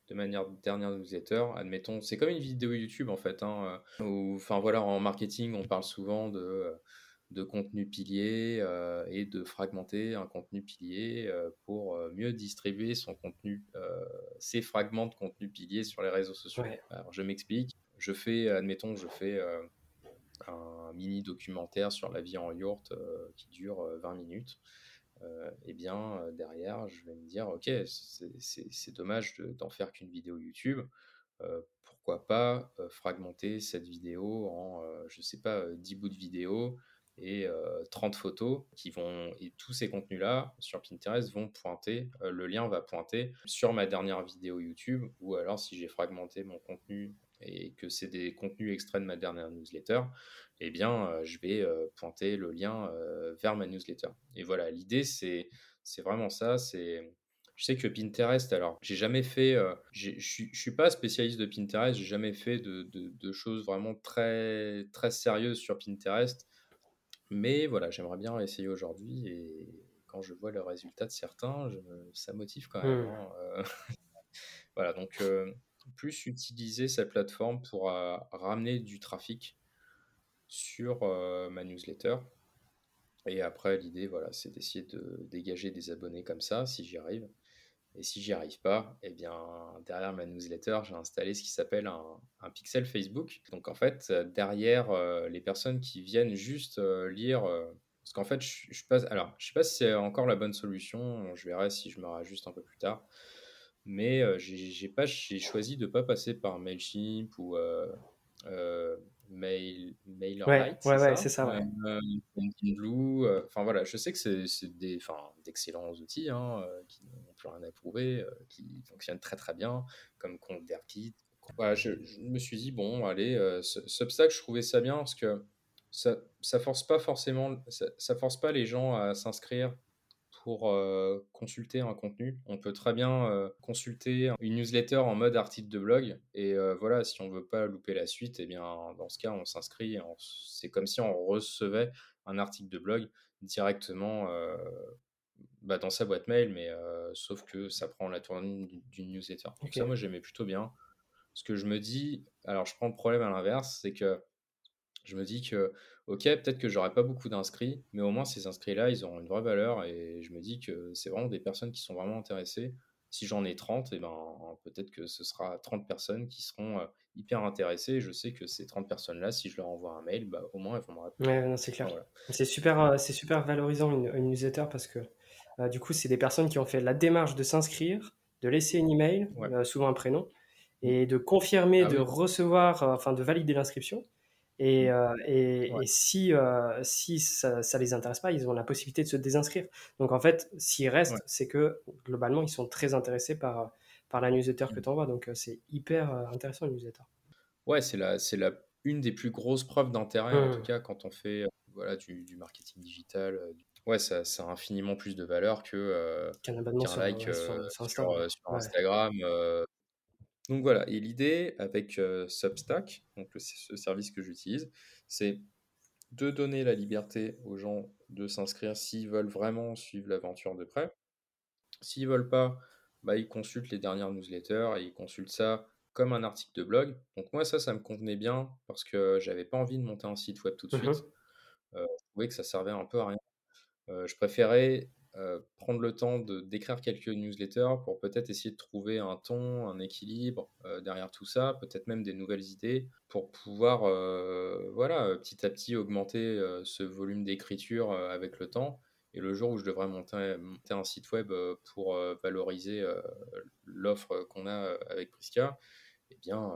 de manière dernière newsletter. Admettons, c'est comme une vidéo YouTube en fait. Hein, enfin voilà, en marketing, on parle souvent de, de contenu pilier et de fragmenter un contenu pilier pour mieux distribuer son contenu, ses fragments de contenu pilier sur les réseaux sociaux. Alors je m'explique je fais, admettons, je fais euh, un mini documentaire sur la vie en yourte euh, qui dure 20 euh, minutes. Et eh bien, derrière, je vais me dire, ok, c'est dommage d'en faire qu'une vidéo YouTube. pourquoi pas fragmenter cette vidéo en, je sais pas, 10 bouts de vidéo et 30 photos qui vont et tous ces contenus là sur Pinterest vont pointer le lien va pointer sur ma dernière vidéo YouTube ou alors si j'ai fragmenté mon contenu et que c'est des contenus extraits de ma dernière newsletter, eh bien, euh, je vais euh, pointer le lien euh, vers ma newsletter. Et voilà, l'idée, c'est, c'est vraiment ça. C'est, je sais que Pinterest, alors, j'ai jamais fait, je ne suis pas spécialiste de Pinterest, j'ai jamais fait de, de, choses vraiment très, très sérieuses sur Pinterest. Mais voilà, j'aimerais bien essayer aujourd'hui et quand je vois le résultat de certains, ça motive quand même. Mmh. Hein, voilà, donc plus utiliser cette plateforme pour euh, ramener du trafic sur euh, ma newsletter. Et après, l'idée, voilà, c'est d'essayer de dégager des abonnés comme ça, si j'y arrive. Et si j'y arrive pas, eh bien, derrière ma newsletter, j'ai installé ce qui s'appelle un, pixel Facebook. Donc, en fait, derrière euh, les personnes qui viennent juste lire, parce qu'en fait, je, je passe, alors, je sais pas si c'est encore la bonne solution, je verrai si je me rajuste un peu plus tard mais j'ai pas j'ai choisi de pas passer par Mailchimp ou Mail MailerLite.
Ouais, ouais, c'est ça. Ouais.
Blue. Enfin voilà, je sais que c'est des d'excellents outils hein, qui n'ont plus rien à prouver, qui fonctionnent très très bien, comme ConvertKit. Voilà, je, je, me suis dit bon, allez, ce, Substack, je trouvais ça bien parce que ça, ça force pas forcément, ça, ça force pas les gens à s'inscrire pour euh, consulter un contenu. On peut très bien euh, consulter une newsletter en mode article de blog. Et euh, voilà, si on veut pas louper la suite, et eh bien, dans ce cas, on s'inscrit. C'est comme si on recevait un article de blog directement bah, dans sa boîte mail, mais sauf que ça prend la tournure d'une newsletter. Donc ça, moi, j'aimais plutôt bien. Ce que je me dis, alors je prends le problème à l'inverse, c'est que je me dis que, ok, peut-être que j'aurai pas beaucoup d'inscrits, mais au moins ces inscrits-là, ils auront une vraie valeur et je me dis que c'est vraiment des personnes qui sont vraiment intéressées. Si j'en ai 30, et eh ben, peut-être que ce sera 30 personnes qui seront hyper intéressées. je sais que ces 30 personnes-là, si je leur envoie un mail, bah, au moins elles vont me
répondre. Ouais, c'est clair. C'est super, c'est super valorisant une, newsletter parce que euh, du coup, c'est des personnes qui ont fait la démarche de s'inscrire, de laisser un email, souvent un prénom, et de confirmer, ah de recevoir, enfin de valider l'inscription. Et, euh, et, si, euh, si ça ne les intéresse pas, ils ont la possibilité de se désinscrire. Donc en fait, s'ils restent, c'est que globalement, ils sont très intéressés par, par la newsletter que mmh. tu envoies. Donc euh, c'est hyper intéressant, la newsletter.
Ouais, c'est la, la, une des plus grosses preuves d'intérêt, en tout mmh. cas, quand on fait voilà, du, du marketing digital. Ouais, ça, ça, a infiniment plus de valeur que qu'un like sur, sur, Instagram. Donc voilà, et l'idée avec euh, Substack, donc ce service que j'utilise, c'est de donner la liberté aux gens de s'inscrire s'ils veulent vraiment suivre l'aventure de près. S'ils veulent pas, bah, ils consultent les dernières newsletters et ils consultent ça comme un article de blog. Donc moi ça, ça me convenait bien parce que j'avais pas envie de monter un site web tout de mmh suite. Euh, je trouvais que ça servait un peu à rien. Euh, je préférais prendre le temps de d'écrire quelques newsletters pour peut-être essayer de trouver un ton, un équilibre derrière tout ça, peut-être même des nouvelles idées pour pouvoir, voilà, petit à petit augmenter ce volume d'écriture avec le temps. Et le jour où je devrais monter, monter un site web pour valoriser l'offre qu'on a avec Prisca, eh bien,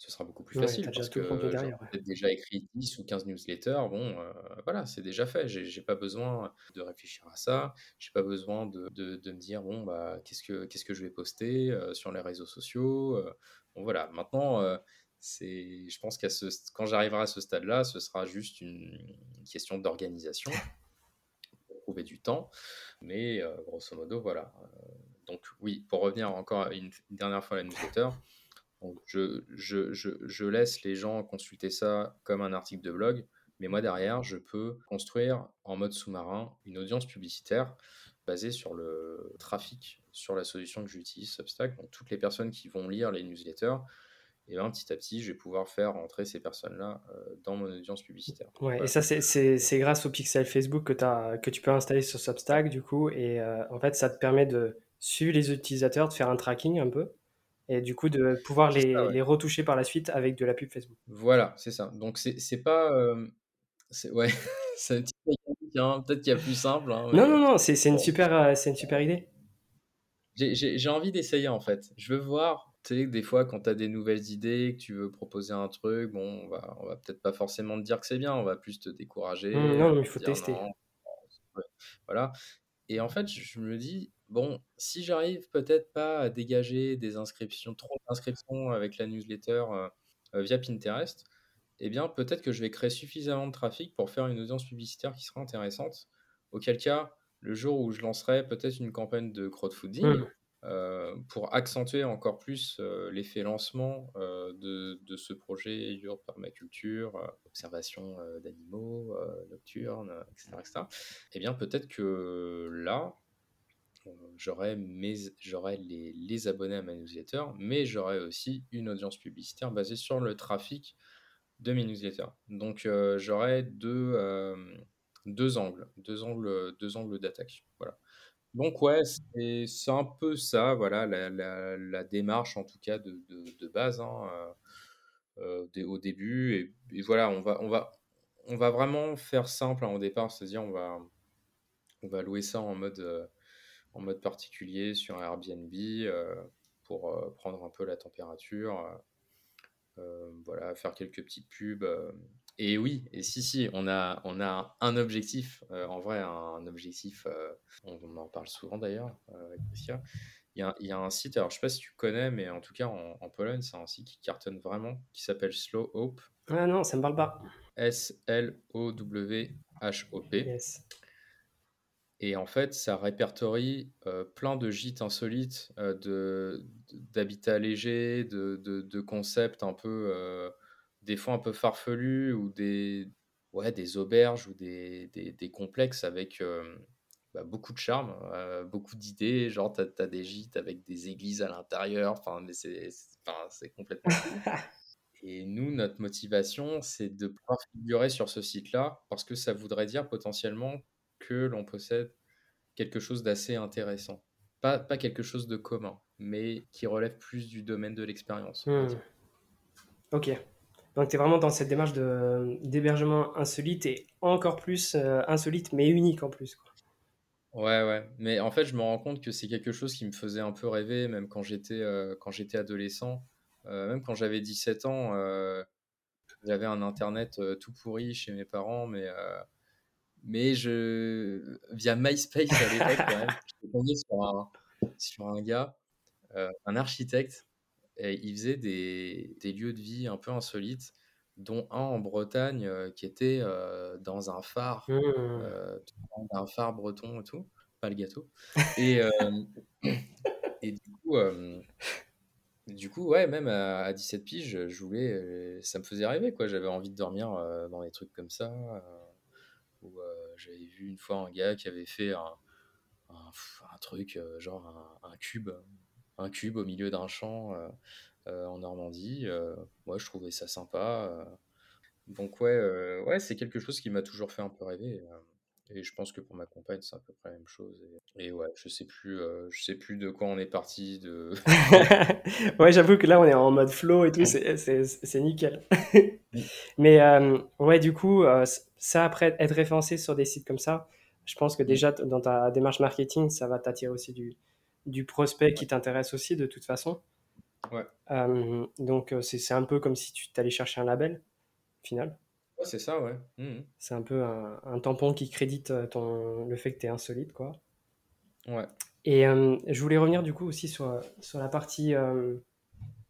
ce sera beaucoup plus facile parce que j'ai peut-être déjà écrit 10 ou 15 newsletters. Bon, euh, voilà, c'est déjà fait. J'ai pas besoin de réfléchir à ça. J'ai pas besoin de, de, me dire, bon, bah, qu'est-ce que, qu'est-ce que je vais poster euh, sur les réseaux sociaux. Euh. bon, voilà, maintenant, c'est, je pense qu'à ce, quand j'arriverai à ce stade-là, ce sera juste une, question d'organisation trouver du temps. Mais grosso modo, voilà. donc oui, pour revenir encore une, une dernière fois à la newsletter, donc je, je, je, je, laisse les gens consulter ça comme un article de blog, mais moi derrière, je peux construire en mode sous-marin une audience publicitaire basée sur le trafic, sur la solution que j'utilise, Substack. Donc toutes les personnes qui vont lire les newsletters, et bien, petit à petit, je vais pouvoir faire entrer ces personnes-là euh, dans mon audience publicitaire.
Ouais, et ça, c'est grâce au pixel Facebook que, as, que tu peux installer sur Substack, du coup. Et euh, en fait, ça te permet de suivre les utilisateurs, de faire un tracking un peu et du coup de pouvoir les, les, retoucher par la suite avec de la pub Facebook.
Voilà, c'est ça. Donc c'est pas. Euh, ouais, c'est un petit hein. Peut-être qu'il y a plus simple. Hein,
non, non, non, c'est une, super, euh, une super idée.
J'ai envie d'essayer en fait. Je veux voir. Tu sais, des fois, quand tu as des nouvelles idées, que tu veux proposer un truc, bon, on va, on va peut-être pas forcément te dire que c'est bien, on va plus te décourager.
Mmh, non, il faut tester.
Voilà. Et en fait, je me dis, bon, si j'arrive peut-être pas à dégager des inscriptions, trop d'inscriptions avec la newsletter euh, euh, via Pinterest, eh bien, peut-être que je vais créer suffisamment de trafic pour faire une audience publicitaire qui sera intéressante. Auquel cas, le jour où je lancerai peut-être une campagne de crowdfunding mmh. euh, pour accentuer encore plus l'effet lancement de, de, ce projet permaculture, observation d'animaux nocturnes, etc., etc. Eh bien, peut-être que là, j'aurai les, les, abonnés à ma newsletter, mais j'aurai aussi une audience publicitaire basée sur le trafic de mes newsletters. Donc euh, j'aurai deux, euh, deux angles, deux angles, deux angles d'attaque. Voilà. Donc ouais, c'est un peu ça, voilà, la, la, démarche en tout cas de, de, base hein, euh, au début. Et, voilà, on va, on, va, on va vraiment faire simple hein, au départ, c'est-à-dire on va, on va louer ça en mode en mode particulier sur Airbnb euh, pour euh, prendre un peu la température. Euh, voilà, faire quelques petites pubs. Et oui, et si, si, on a, on a un objectif, en vrai, un, objectif, on, en parle souvent d'ailleurs avec Priscia. Il y, a, il y, a, un site, alors je sais pas si tu connais, mais en tout cas en, Pologne, c'est un site qui cartonne vraiment, qui s'appelle Slow Hope.
Ah non, ça me parle pas.
S-L-O-W-H-O-P. Yes. Et en fait, ça répertorie euh, plein de gîtes insolites, euh, de, d'habitats légers, de, de, concepts un peu, euh, des fois un peu farfelus, ou des, ouais, des auberges ou des, des, complexes avec bah, beaucoup de charme, beaucoup d'idées. Genre, tu as, des gîtes avec des églises à l'intérieur. Enfin, mais c'est, c'est complètement. Et nous, notre motivation, c'est de pouvoir figurer sur ce site-là parce que ça voudrait dire potentiellement que l'on possède quelque chose d'assez intéressant. Pas, pas quelque chose de commun, mais qui relève plus du domaine de l'expérience.
Hmm. Ok. Donc tu es vraiment dans cette démarche d'hébergement insolite et encore plus euh, insolite, mais unique en plus.
Ouais, ouais. Mais en fait, je me rends compte que c'est quelque chose qui me faisait un peu rêver, même quand j'étais euh, quand j'étais adolescent. Euh, même quand j'avais 17 ans, j'avais un Internet tout pourri chez mes parents, mais mais je, via MySpace à l'époque, quand même, je tombé sur un, sur un gars, euh, un architecte, et il faisait des, des, lieux de vie un peu insolites, dont un en Bretagne euh, qui était euh, dans un phare, mmh. un phare breton et tout, pas le gâteau. Et, et du coup, du coup, ouais, même à, à 17 piges, je voulais, ça me faisait rêver, quoi. J'avais envie de dormir dans des trucs comme ça euh, j'avais vu une fois un gars qui avait fait un, un, truc, euh, genre un, cube, un cube au milieu d'un champ euh, en Normandie. moi, je trouvais ça sympa. donc ouais, ouais c'est quelque chose qui m'a toujours fait un peu rêver. Et je pense que pour ma compagne, c'est à peu près la même chose. Et, ouais, je sais plus, euh, je sais plus de quoi on est parti. De...
ouais, j'avoue que là, on est en mode flow et tout, c'est nickel. Mais euh, ouais, du coup, euh, ça, après, être référencé sur des sites comme ça, je pense que déjà, dans ta démarche marketing, ça va t'attirer aussi du, du prospect qui t'intéresse aussi, de toute façon.
Ouais.
donc, c'est un peu comme si tu t'allais chercher un label, au final
c'est ça, ouais. Mmh
c'est un peu un, tampon qui crédite euh, ton, le fait que tu es insolite, quoi.
Ouais.
Et euh, je voulais revenir du coup aussi sur, sur la, partie, euh,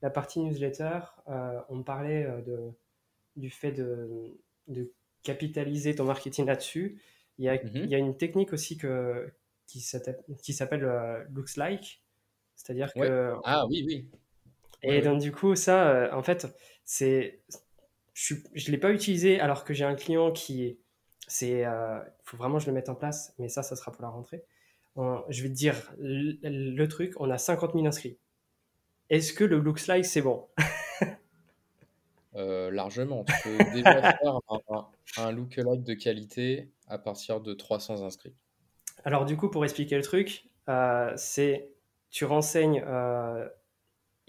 la partie newsletter. on parlait de, du fait de, de capitaliser ton marketing là-dessus. Il y, a, mmh il y a une technique aussi que, qui s'appelle Looks Like. C'est-à-dire que.
Ah oui, oui.
Et donc, du coup, ça, en fait, c'est je ne l'ai pas utilisé alors que j'ai un client qui est. Il euh, faut vraiment que je le mette en place, mais ça, ça sera pour la rentrée. je vais te dire le, truc on a 50 000 inscrits. Est-ce que le looks like, c'est bon?
Euh, Largement. Tu peux déjà faire un, un lookalike de qualité à partir de 300 inscrits.
Alors, du coup, pour expliquer le truc, euh, c'est tu renseignes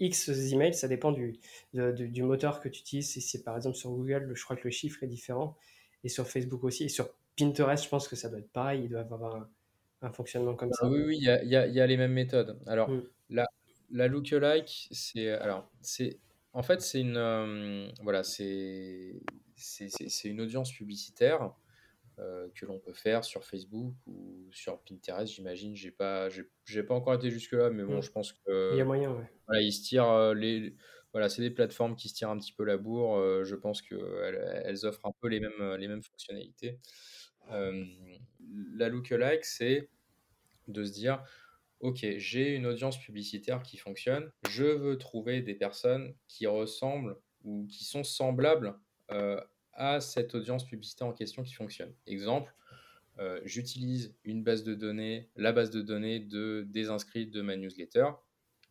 X emails, ça dépend du, du moteur que tu utilises. Si c'est par exemple sur Google, je crois que le chiffre est différent. Et sur Facebook aussi. Et sur Pinterest, je pense que ça doit être pareil. Il doit avoir un, fonctionnement comme ça.
Oui, oui, il y a, y a, les mêmes méthodes. Alors, mm. la, la lookalike, c'est. Alors, c'est. En fait, c'est une. Euh, voilà, c'est. C'est une audience publicitaire que l'on peut faire sur Facebook ou sur Pinterest, j'imagine. J'ai pas, j'ai pas encore été jusque là, mais bon, je pense que
il y a moyen. Ouais.
Voilà, ils se tirent euh, les, voilà, c'est des plateformes qui se tirent un petit peu la bourre. Euh, je pense que elles, offrent un peu les mêmes, les mêmes fonctionnalités. la lookalike, c'est de se dire, ok, j'ai une audience publicitaire qui fonctionne. Je veux trouver des personnes qui ressemblent ou qui sont semblables à cette audience publicitaire en question qui fonctionne. Exemple, euh, j'utilise une base de données, la base de données de, des inscrits de ma newsletter.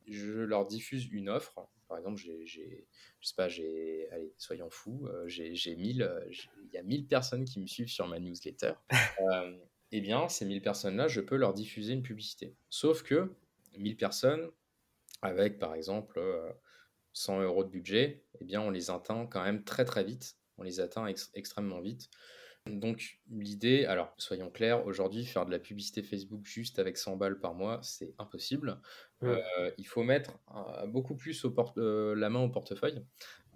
Je leur diffuse une offre. Par exemple, j'ai, je sais pas, j'ai, allez, soyons fous, euh, j'ai, j'ai euh, il y a 1000 personnes qui me suivent sur ma newsletter. eh bien, ces 1000 personnes-là, je peux leur diffuser une publicité. Sauf que 1000 personnes, avec par exemple 100 euros de budget, eh bien, on les atteint quand même très très vite on les atteint extrêmement vite. Donc l'idée, alors soyons clairs, aujourd'hui faire de la publicité Facebook juste avec 100 balles par mois, c'est impossible. Euh, il faut mettre euh, beaucoup plus au euh, la main au portefeuille.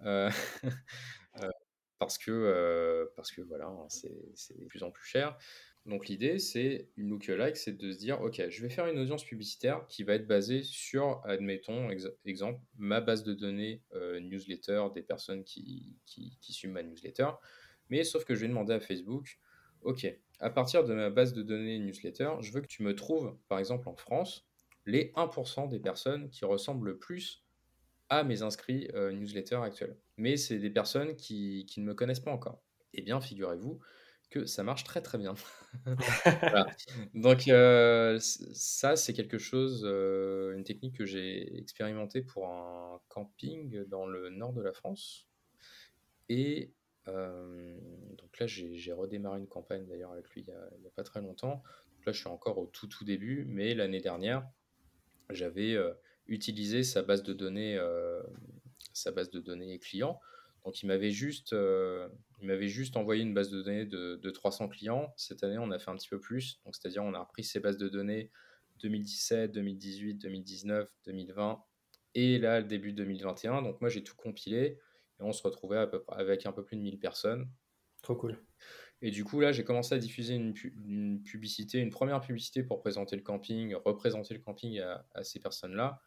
parce que, parce que voilà, c'est de plus en plus cher. Donc l'idée, c'est une lookalike, c'est de se dire, ok, je vais faire une audience publicitaire qui va être basée sur, admettons, exemple, ma base de données euh, newsletter des personnes qui, qui, suivent ma newsletter. Mais sauf que je vais demander à Facebook, ok, à partir de ma base de données newsletter, je veux que tu me trouves, par exemple en France, les 1% des personnes qui ressemblent le plus à mes inscrits euh, newsletter actuels. Mais c'est des personnes qui, qui ne me connaissent pas encore. Eh bien, figurez-vous que ça marche très très bien. Donc euh, ça, c'est quelque chose, euh, une technique que j'ai expérimentée pour un camping dans le nord de la France. Et euh, donc là, j'ai redémarré une campagne d'ailleurs avec lui il n'y a, pas très longtemps. Donc là, je suis encore au tout tout début, mais l'année dernière, j'avais utilisé sa base de données, sa base de données client donc il m'avait juste, euh, il m'avait juste envoyé une base de données de, 300 clients. Cette année, on a fait un petit peu plus. Donc c'est-à-dire, on a repris ces bases de données 2017, 2018, 2019, 2020 et là, le début 2021. Donc moi, j'ai tout compilé et on se retrouvait à peu près avec un peu plus de 1000 personnes.
Trop cool.
Et du coup, là, j'ai commencé à diffuser une, publicité, une première publicité pour présenter le camping, représenter le camping à, à ces personnes-là.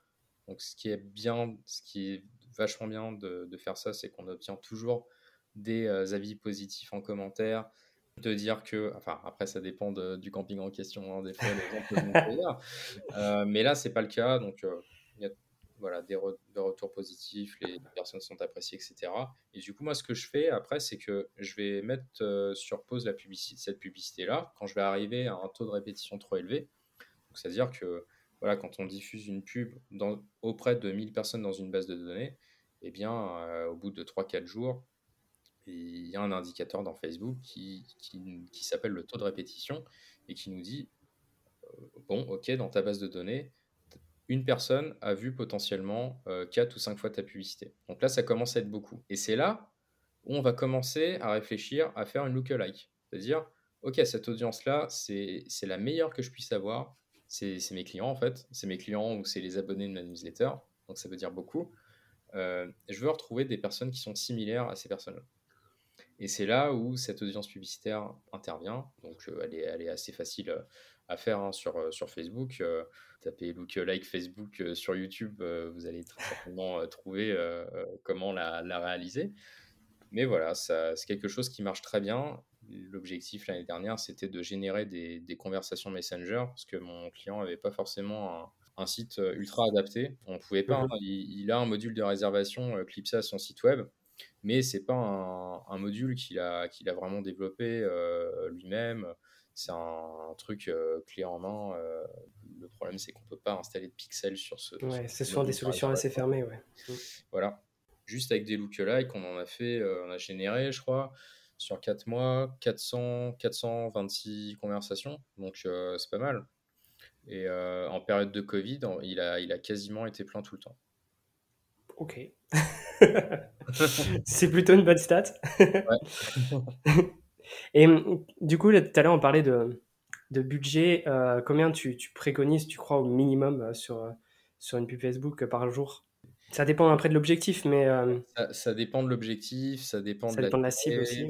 Donc, ce qui est bien, ce qui est vachement bien de, faire ça, c'est qu'on obtient toujours des euh, avis positifs en commentaire, de dire que, enfin après ça dépend du camping en question, hein, des fois les gens peuvent euh, mais là c'est pas le cas, donc euh, il y a voilà, des, retours positifs, les personnes sont appréciées, etc. Et du coup moi ce que je fais après c'est que je vais mettre sur pause la publicité, cette publicité-là. Quand je vais arriver à un taux de répétition trop élevé, c'est-à-dire que voilà, quand on diffuse une pub dans, auprès de 1000 personnes dans une base de données, eh bien, euh, au bout de 3-4 jours, il y a un indicateur dans Facebook qui, qui, s'appelle le taux de répétition et qui nous dit, bon, ok, dans ta base de données, une personne a vu potentiellement 4 ou 5 fois ta publicité. Donc là, ça commence à être beaucoup. Et c'est là où on va commencer à réfléchir à faire une lookalike. C'est-à-dire, ok, cette audience-là, c'est la meilleure que je puisse avoir. C'est mes clients, en fait. C'est mes clients ou c'est les abonnés de ma newsletter. Donc ça veut dire beaucoup. Euh, je veux retrouver des personnes qui sont similaires à ces personnes-là. Et c'est là où cette audience publicitaire intervient. Donc euh, elle, est, assez facile euh, à faire hein, sur, sur Facebook. tapez like Facebook sur YouTube, vous allez très certainement trouver comment la, la, réaliser. Mais voilà, c'est quelque chose qui marche très bien. L'objectif l'année dernière, c'était de générer des, des, conversations Messenger parce que mon client n'avait pas forcément un, site euh, ultra adapté. On pouvait pas. Hein. Mhm. il, a un module de réservation euh, clipsé à son site web, mais c'est pas un, module qu'il a, qu'il a vraiment développé euh, lui-même. C'est un, truc clé en main. le problème, c'est qu'on peut pas installer de pixels sur ce.
Ouais, c'est souvent des solutions assez fermées, ouais.
Voilà. Juste avec des lookalikes, on en a fait, on a généré, je crois, sur 4 mois, 400, 426 conversations. Donc, c'est pas mal. Et euh, en période de Covid, il a, il a quasiment été plein tout le temps.
Ok. c'est plutôt une bonne stat. Et du coup, tout à l'heure, on parlait de, de budget. Euh, combien tu, tu, préconises, tu crois, au minimum euh, sur, sur une pub Facebook par jour? Ça dépend après de l'objectif, mais.
Ça, dépend de l'objectif, ça dépend,
de, la cible aussi.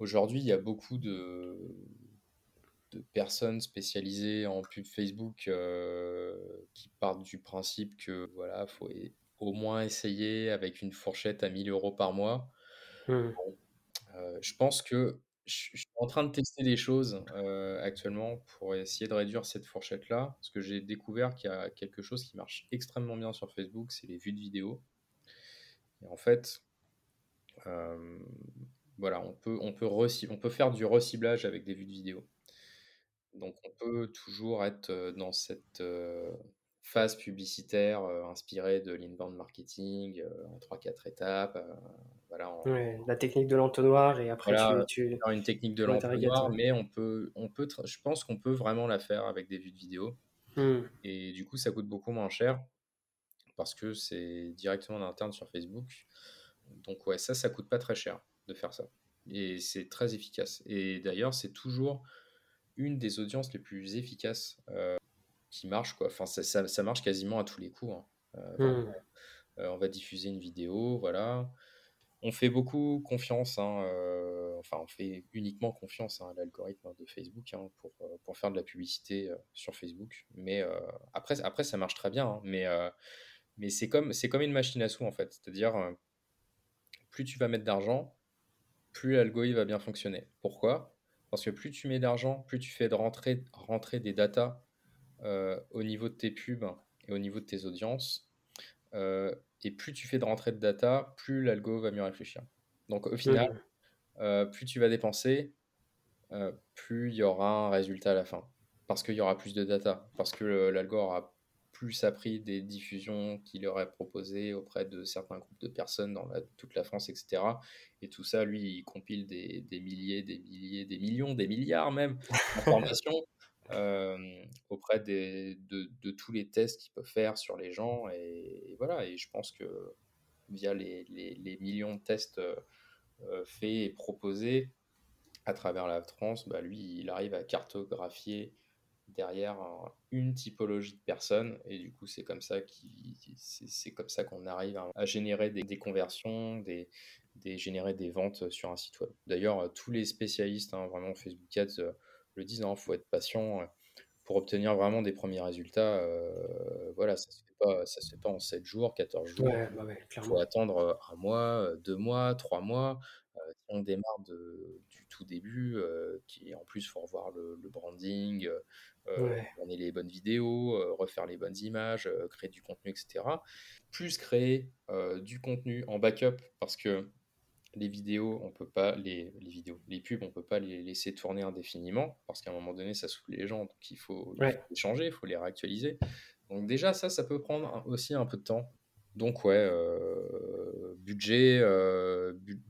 Aujourd'hui, il y a beaucoup de, de personnes spécialisées en pub Facebook euh, qui partent du principe que voilà, faut au moins essayer avec une fourchette à 1000 euros par mois. Mmh. Euh, je pense que je, suis en train de tester des choses euh, actuellement pour essayer de réduire cette fourchette-là, parce que j'ai découvert qu'il y a quelque chose qui marche extrêmement bien sur Facebook, c'est les vues de vidéos. Et en fait, voilà, on peut, on, peut on peut faire du reciblage avec des vues de vidéo. Donc on peut toujours être dans cette phase publicitaire inspirée de l'inbound marketing en 3-4 étapes. voilà,
la technique de l'entonnoir et après tu,
tu... une technique de l'entonnoir, mais on peut, on peut je pense qu'on peut vraiment la faire avec des vues de vidéo. Mmh. Et du coup, ça coûte beaucoup moins cher parce que c'est directement en interne sur Facebook. Donc ouais, ça, ça coûte pas très cher de faire ça. Et c'est très efficace. Et d'ailleurs, c'est toujours une des audiences les plus efficaces euh, qui marche. Quoi. Enfin, ça, ça, marche quasiment à tous les coups. Hein. Euh, mmh. euh, on va diffuser une vidéo, voilà. On fait beaucoup confiance, hein, enfin on fait uniquement confiance hein, à l'algorithme de Facebook pour, pour, faire de la publicité sur Facebook. Mais après, après, ça marche très bien, mais, mais c'est comme, comme une machine à sous en fait. C'est-à-dire, plus tu vas mettre d'argent, plus l'algorithme va bien fonctionner. Pourquoi? Parce que plus tu mets d'argent, plus tu fais de rentrer, rentrer des datas euh, au niveau de tes pubs et au niveau de tes audiences. Euh, et plus tu fais de rentrer de data, plus l'algo va mieux réfléchir. Donc au final, euh, plus tu vas dépenser, plus il y aura un résultat à la fin. Parce qu'il y aura plus de data. Parce que l'algo aura plus appris des diffusions qu'il aurait proposées auprès de certains groupes de personnes dans toute la France, etc. Et tout ça, lui, il compile des, milliers, des milliers, des millions, des milliards même d'informations euh, auprès de, tous les tests qu'il peut faire sur les gens. Et, voilà, et je pense que via les, millions de tests euh, faits et proposés à travers la France, bah, lui, il arrive à cartographier derrière une typologie de personnes. Et du coup c'est comme ça c'est comme ça qu'on arrive à, générer des, conversions des, des, générer des ventes sur un site web. D'ailleurs tous les spécialistes hein, vraiment Facebook Ads euh, le disent il hein, faut être patient euh, pour obtenir vraiment des premiers résultats euh, voilà ça se fait pas ça se fait pas en 7 jours 14 jours. Il bah faut attendre un mois deux mois trois mois si on démarre de, du tout début, qui en plus faut revoir le, le branding, euh, on est les bonnes vidéos, euh, refaire les bonnes images, euh, créer du contenu, etc. Plus créer du contenu en backup parce que les vidéos, on peut pas les, vidéos, les pubs, on peut pas les laisser tourner indéfiniment parce qu'à un moment donné, ça saoule les gens, donc il faut, les changer, il faut les réactualiser. Donc déjà, ça, ça peut prendre aussi un peu de temps. Donc ouais, budget,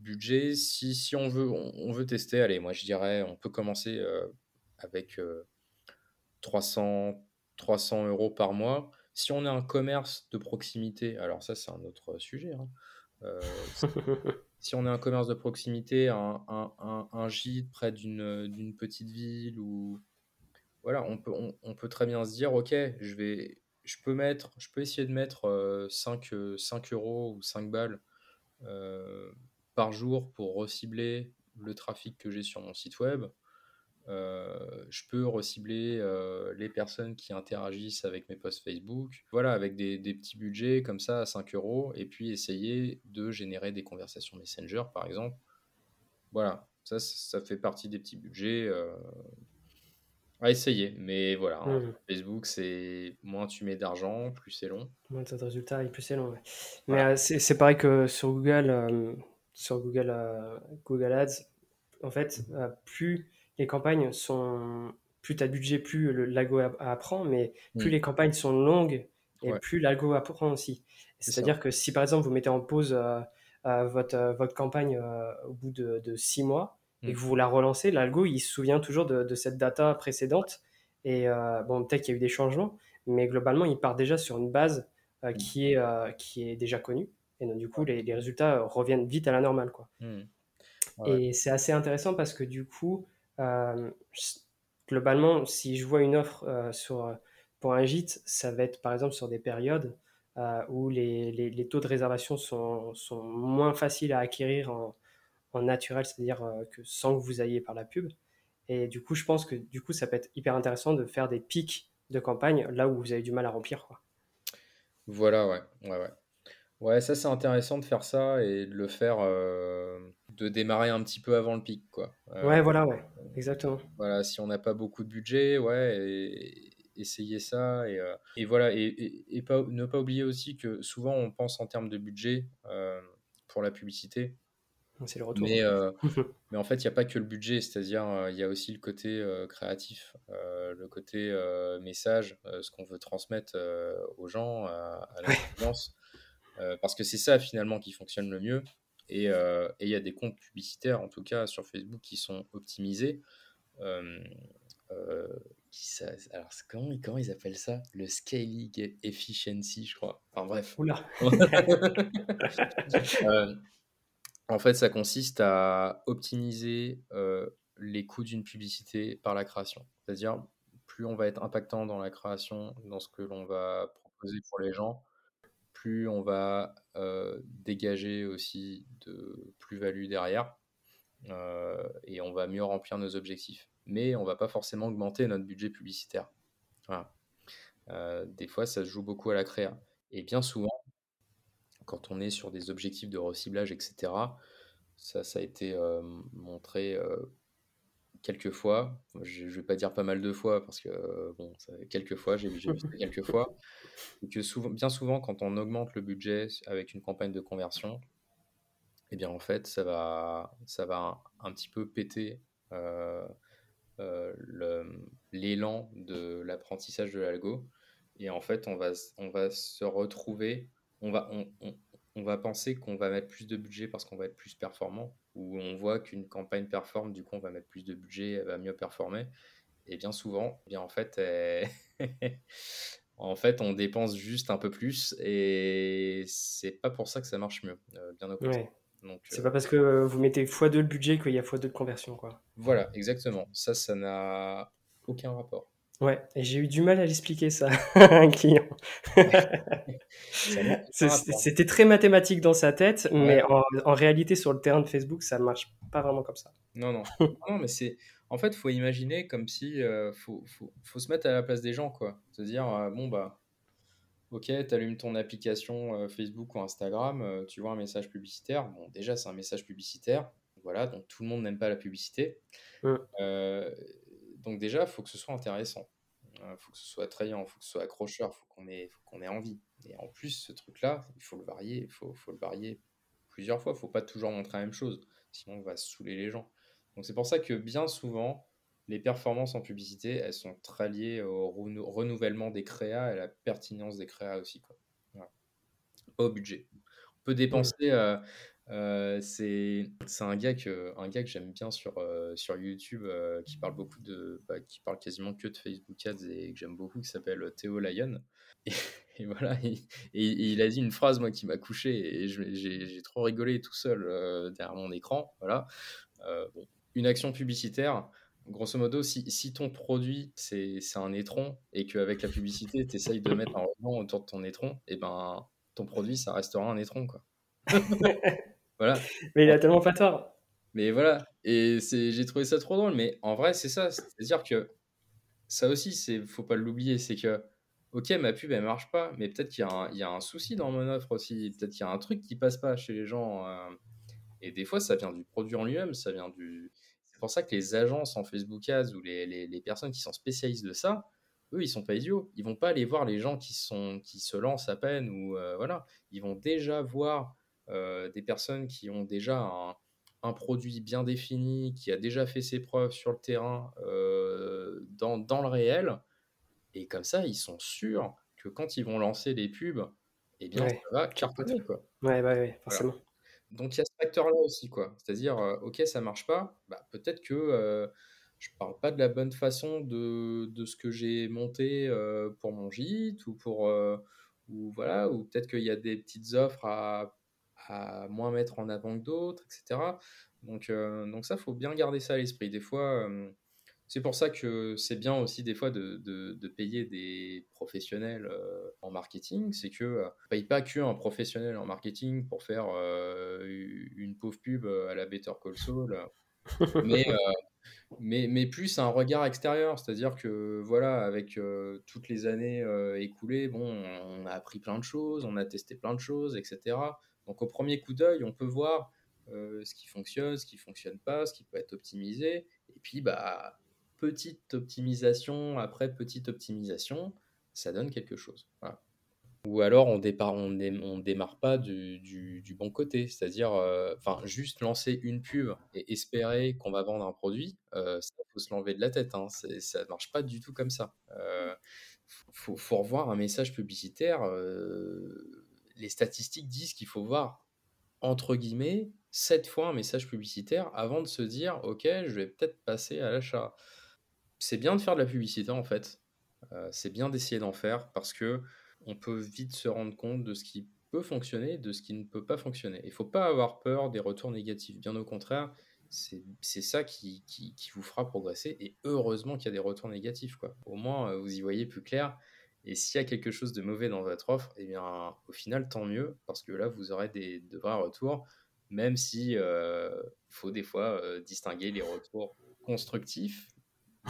budget, si, si on, veut, on, veut tester, allez, moi je dirais, on peut commencer avec 300, 300 euros par mois. Si on a un commerce de proximité, alors ça c'est un autre sujet. Hein, si on a un commerce de proximité, un, un, un, gîte près d'une petite ville, ou voilà, on peut, on, peut très bien se dire, ok, je vais, je peux mettre, je peux essayer de mettre 5, 5 euros ou 5 balles par jour pour recibler le trafic que j'ai sur mon site web. Euh, je peux recibler euh, les personnes qui interagissent avec mes posts Facebook. Voilà, avec des, petits budgets comme ça à 5 euros, et puis essayer de générer des conversations Messenger, par exemple. Voilà, ça, ça fait partie des petits budgets euh, à essayer. Mais voilà, hein, mmh. Facebook, c'est moins tu mets d'argent, plus c'est long.
Moins tu as de résultats et plus c'est long. Mais c'est pareil que sur Google, sur Google, Google Ads. En fait, plus les campagnes sont. Plus tu as de budget, plus l'algo apprend, mais plus mm. les campagnes sont longues et plus l'algo apprend aussi. C'est-à-dire que si par exemple vous mettez en pause euh, euh, votre, euh, votre campagne au bout de, de, six mois et mm. que vous la relancez, l'algo il se souvient toujours de, cette data précédente. Et bon, peut-être qu'il y a eu des changements, mais globalement il part déjà sur une base mm. qui, est, qui est déjà connue. Et donc du coup les, les résultats reviennent vite à la normale. Quoi. Et c'est assez intéressant parce que du coup, euh, globalement, si je vois une offre euh, sur, pour un gîte, ça va être par exemple sur des périodes euh, où les, les, taux de réservation sont, sont, moins faciles à acquérir en, en naturel, c'est-à-dire que sans que vous ayez par la pub. Et du coup, je pense que du coup, ça peut être hyper intéressant de faire des pics de campagne là où vous avez du mal à remplir. Quoi.
Voilà, ouais, ouais, ouais. Ouais, ça c'est intéressant de faire ça et de le faire, euh, de démarrer un petit peu avant le pic, quoi.
Euh, ouais, voilà, ouais, exactement.
Voilà, si on n'a pas beaucoup de budget, ouais, et, essayer ça et, euh, et voilà, et, et, pas, ne pas oublier aussi que souvent on pense en termes de budget pour la publicité.
C'est le retour.
Mais, mais en fait, il n'y a pas que le budget, c'est-à-dire il y a aussi le côté créatif, le côté message, ce qu'on veut transmettre aux gens, à, à l'audience. Euh, parce que c'est ça finalement qui fonctionne le mieux. Euh, et il y a des comptes publicitaires, en tout cas sur Facebook, qui sont optimisés. Euh, qui, alors, comment, comment, ils appellent ça? Le scaling efficiency, je crois. Enfin bref.
Oula.
en fait, ça consiste à optimiser les coûts d'une publicité par la création. C'est-à-dire, plus on va être impactant dans la création, dans ce que l'on va proposer pour les gens, plus on va dégager aussi de plus-value derrière et on va mieux remplir nos objectifs. Mais on va pas forcément augmenter notre budget publicitaire. Euh, des fois, ça se joue beaucoup à la créa. Et bien souvent, quand on est sur des objectifs de reciblage, etc., ça, ça a été montré quelques fois, je ne vais pas dire pas mal de fois parce que bon, ça, quelques fois, j'ai vu ça quelques fois, que souvent, bien souvent quand on augmente le budget avec une campagne de conversion, eh bien en fait ça va, ça va un, petit peu péter euh, euh, l'élan de l'apprentissage de l'algo et en fait on va, on va se retrouver, on va, on, on va penser qu'on va mettre plus de budget parce qu'on va être plus performant, ou on voit qu'une campagne performe, du coup on va mettre plus de budget, elle va mieux performer. Et bien souvent, eh bien en fait, en fait, on dépense juste un peu plus, et c'est pas pour ça que ça marche mieux, euh, bien au contraire.
c'est pas parce que vous mettez x2 le budget qu'il y a x2 de conversion, quoi.
Voilà, exactement. Ça, ça n'a aucun rapport.
Ouais, et j'ai eu du mal à l'expliquer ça à un client. C'était très mathématique dans sa tête, mais en, en, réalité, sur le terrain de Facebook, ça marche pas vraiment comme ça.
Non, non. non mais c'est. En fait, faut imaginer comme si. Euh, faut, faut, faut, se mettre à la place des gens, quoi. Se dire, euh, bon, bah. Ok, tu allumes ton application euh, Facebook ou Instagram, tu vois un message publicitaire. Bon, déjà, c'est un message publicitaire. Voilà, donc tout le monde n'aime pas la publicité. Donc déjà, il faut que ce soit intéressant. Il euh, faut que ce soit attrayant, il faut que ce soit accrocheur, il faut qu'on ait, qu'on ait envie. Et en plus, ce truc-là, il faut le varier, il faut, faut, le varier plusieurs fois. Il ne faut pas toujours montrer la même chose, sinon on va saouler les gens. Donc c'est pour ça que bien souvent, les performances en publicité, elles sont très liées au renouvellement des créas et à la pertinence des créas aussi. Quoi. Au budget. On peut dépenser, euh, Euh, c'est un gars que, un gars que j'aime bien sur, euh, sur YouTube euh, qui parle beaucoup de, bah, qui parle quasiment que de Facebook Ads et que j'aime beaucoup qui s'appelle Théo Lyon. Et, voilà, et, il a dit une phrase moi qui m'a couché et j'ai trop rigolé tout seul derrière mon écran. Voilà, une action publicitaire. Grosso modo, si, si ton produit c'est un étron et qu'avec la publicité tu essayes de mettre un ruban autour de ton étron, et eh ben ton produit ça restera un étron quoi.
Voilà. Mais il a tellement pas tort.
Mais voilà, et j'ai trouvé ça trop drôle. Mais en vrai, c'est ça. C'est-à-dire que ça aussi, c'est faut pas l'oublier. C'est que, ok, ma pub, elle marche pas, mais peut-être qu'il y, y, a un souci dans mon offre aussi. Peut-être qu'il y a un truc qui passe pas chez les gens. Euh, et des fois, ça vient du produit en lui-même. Ça vient du. C'est pour ça que les agences en Facebook Ads ou les, les, les, personnes qui sont spécialistes de ça, eux, ils sont pas idiots. Ils vont pas aller voir les gens qui, sont, qui se lancent à peine ou euh, voilà. Ils vont déjà voir des personnes qui ont déjà un, produit bien défini, qui a déjà fait ses preuves sur le terrain euh, dans, dans, le réel. Et comme ça, ils sont sûrs que quand ils vont lancer les pubs, eh bien, ça va cartonner. Quoi.
Ouais, ouais, forcément.
Donc il y a ce facteur-là aussi, quoi. C'est-à-dire, euh, ok, ça marche pas, bah, peut-être que je parle pas de la bonne façon de, de ce que j'ai monté pour mon gîte ou pour ou voilà, ou peut-être qu'il y a des petites offres à à moins mettre en avant que d'autres, etc. Donc, euh, donc ça, faut bien garder ça à l'esprit. Des fois, euh, c'est pour ça que c'est bien aussi des fois de, de, payer des professionnels euh, en marketing. C'est que ne paye pas qu'un professionnel en marketing pour faire une pauvre pub à la Better Call Saul, mais, mais, mais, plus un regard extérieur. C'est-à-dire que voilà, avec toutes les années écoulées, bon, on a appris plein de choses, on a testé plein de choses, etc. Donc au premier coup d'œil, on peut voir euh, ce qui fonctionne, ce qui fonctionne pas, ce qui peut être optimisé. Et puis, bah, petite optimisation après petite optimisation, ça donne quelque chose. Ou alors on départ, démarre pas du, bon côté, c'est-à-dire, euh, juste lancer une pub et espérer qu'on va vendre un produit, euh, faut se l'enlever de la tête. Hein, ça marche pas du tout comme ça. Euh, faut, faut, revoir un message publicitaire les statistiques disent qu'il faut voir, entre guillemets, 7 fois un message publicitaire avant de se dire, OK, je vais peut-être passer à l'achat. C'est bien de faire de la publicité, en fait. Euh, c'est bien d'essayer d'en faire parce que on peut vite se rendre compte de ce qui peut fonctionner, de ce qui ne peut pas fonctionner. Il ne faut pas avoir peur des retours négatifs. Bien au contraire, c'est ça qui, qui, vous fera progresser. Et heureusement qu'il y a des retours négatifs. Quoi. Au moins, euh, vous y voyez plus clair. Et s'il y a quelque chose de mauvais dans votre offre, eh bien, au final, tant mieux, parce que là, vous aurez des, de vrais retours, même si euh, faut des fois euh, distinguer les retours constructifs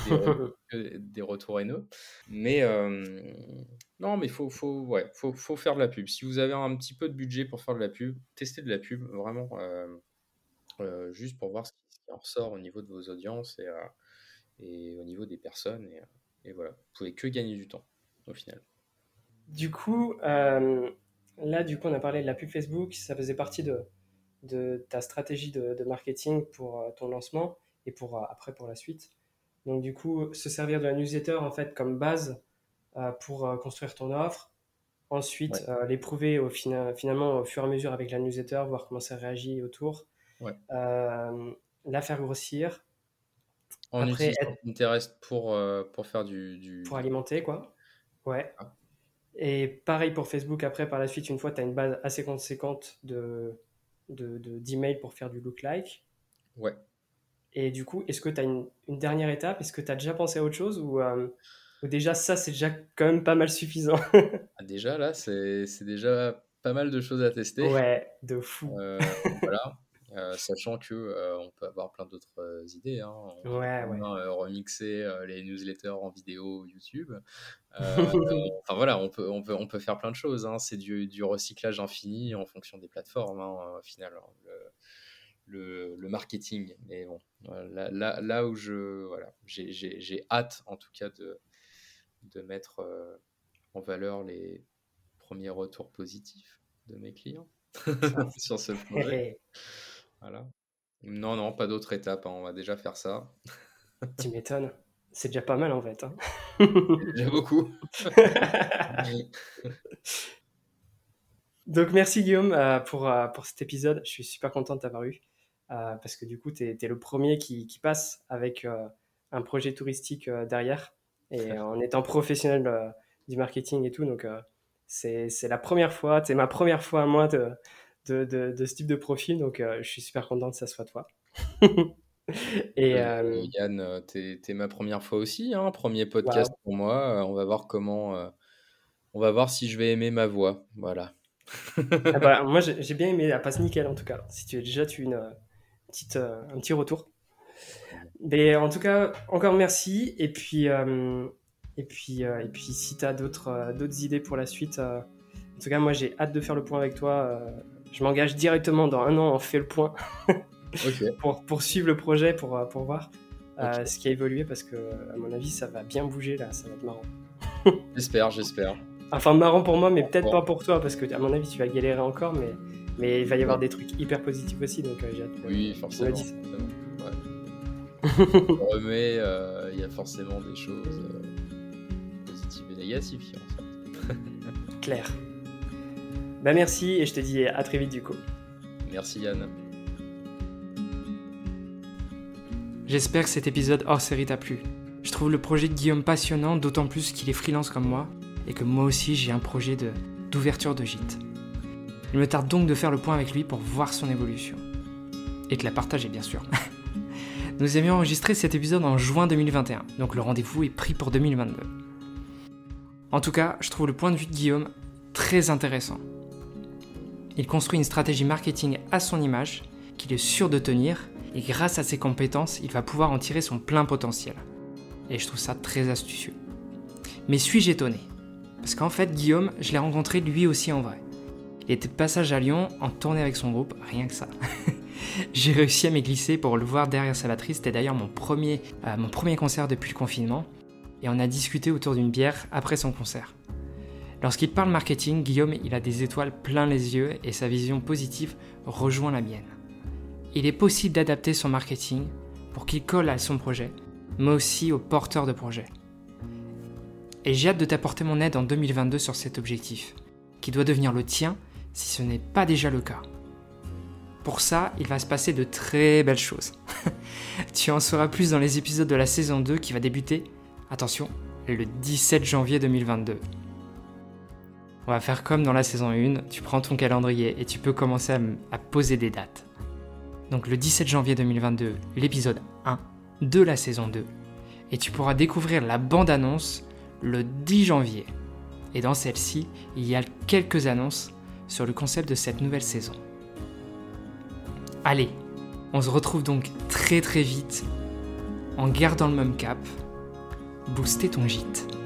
des, retours, haineux. Mais euh, non, mais il faut, faut, ouais, faut, faut, faire de la pub. Si vous avez un petit peu de budget pour faire de la pub, testez de la pub, vraiment, juste pour voir ce qui, en ressort au niveau de vos audiences et, et au niveau des personnes. Et, et voilà, vous pouvez que gagner du temps au final.
Du coup, euh, là, du coup, on a parlé de la pub Facebook, ça faisait partie de, de ta stratégie de, marketing pour euh, ton lancement et pour euh, après pour la suite. Donc, du coup, se servir de la newsletter en fait comme base pour construire ton offre. Ensuite, l'éprouver au finalement au fur et à mesure avec la newsletter, voir comment ça réagit autour. la faire grossir.
Après, utilisant Pinterest pour, pour faire du, du,
Pour alimenter, quoi. Ouais. Ah. Et pareil pour Facebook, après, par la suite, une fois, tu as une base assez conséquente de, d'emails de, pour faire du look like.
Ouais.
Et du coup, est-ce que tu as une, dernière étape? Est-ce que tu as déjà pensé à autre chose? Ou, euh, déjà ça, c'est déjà quand même pas mal suffisant?
Ah, Déjà, là, c'est, déjà pas mal de choses à tester.
Ouais, de fou.
Euh, voilà. Euh, sachant que euh, on peut avoir plein d'autres euh, idées. Hein.
On ouais, peut
remixer les newsletters en vidéo YouTube. enfin voilà, on peut, on, peut, on peut faire plein de choses. Hein. C'est du, du, recyclage infini en fonction des plateformes, hein, au final. Hein, le, le, marketing. Mais bon, là, là, là où je. Voilà, j'ai hâte en tout cas de, de mettre en valeur les premiers retours positifs de mes clients sur ce projet. Voilà. Non, non, pas d'autre étape. Hein, on va déjà faire ça.
tu m'étonnes. C'est déjà pas mal en fait. Hein.
déjà beaucoup.
Donc merci Guillaume pour, pour cet épisode. Je suis super content de t'avoir eu parce que du coup, tu es, le premier qui, qui passe avec un projet touristique derrière et en étant professionnel du marketing et tout. Donc c'est la première fois, c'est ma première fois à moi de, de, de, ce type de profil. Donc je suis super content que ça soit toi.
Et euh, Yann, t'es es ma première fois aussi, hein, premier podcast pour moi. On va voir comment, on va voir si je vais aimer ma voix, voilà.
Ah bah, moi j'ai bien aimé, elle passe nickel en tout cas. Si tu as déjà tu une, petite, un petit retour. Mais en tout cas, encore merci. Et puis, et puis, et puis si tu as d'autres d'autres idées pour la suite, en tout cas, moi j'ai hâte de faire le point avec toi. Je m'engage directement dans un an, on fait le point. pour, pour, suivre le projet, pour, euh, pour voir euh, ce qui a évolué, parce que, à mon avis, ça va bien bouger là, ça va être marrant.
j'espère, j'espère.
Enfin, marrant pour moi, mais peut-être pas pour toi, parce que, à mon avis, tu vas galérer encore, mais, mais il va y avoir des trucs hyper positifs aussi, donc euh, j'ai hâte.
Oui, forcément. On remet, il y a forcément des choses positives et négatives. En
fait. Claire. Bah merci et je te dis à très vite du coup.
Merci Yann.
J'espère que cet épisode hors série t'a plu. Je trouve le projet de Guillaume passionnant, d'autant plus qu'il est freelance comme moi, et que moi aussi j'ai un projet d'ouverture de, gîte. Il me tarde donc de faire le point avec lui pour voir son évolution. Et de la partager bien sûr. Nous avions enregistré cet épisode en juin 2021, donc le rendez-vous est pris pour 2022. En tout cas, je trouve le point de vue de Guillaume très intéressant. Il construit une stratégie marketing à son image, qu'il est sûr de tenir, et grâce à ses compétences, il va pouvoir en tirer son plein potentiel. Et je trouve ça très astucieux. Mais suis-je étonné? Parce qu'en fait, Guillaume, je l'ai rencontré lui aussi en vrai. Il était de passage à Lyon en tournée avec son groupe, rien que ça. J'ai réussi à m'églisser pour le voir derrière sa batterie, c'était d'ailleurs mon euh, mon premier concert depuis le confinement, et on a discuté autour d'une bière après son concert. Lorsqu'il parle marketing, Guillaume, il a des étoiles plein les yeux et sa vision positive rejoint la mienne il est possible d'adapter son marketing pour qu'il colle à son projet, mais aussi aux porteurs de projet. Et j'ai hâte de t'apporter mon aide en 2022 sur cet objectif, qui doit devenir le tien si ce n'est pas déjà le cas. Pour ça, il va se passer de très belles choses. tu en sauras plus dans les épisodes de la saison 2 qui va débuter, attention, le 17 janvier 2022. On va faire comme dans la saison 1, tu prends ton calendrier et tu peux commencer à, poser des dates donc le 17 janvier 2022, l'épisode 1 de la saison 2. Et tu pourras découvrir la bande-annonce le 10 janvier. Et dans celle-ci, il y a quelques annonces sur le concept de cette nouvelle saison. Allez, on se retrouve donc très très vite en gardant le même cap. Booster ton gîte.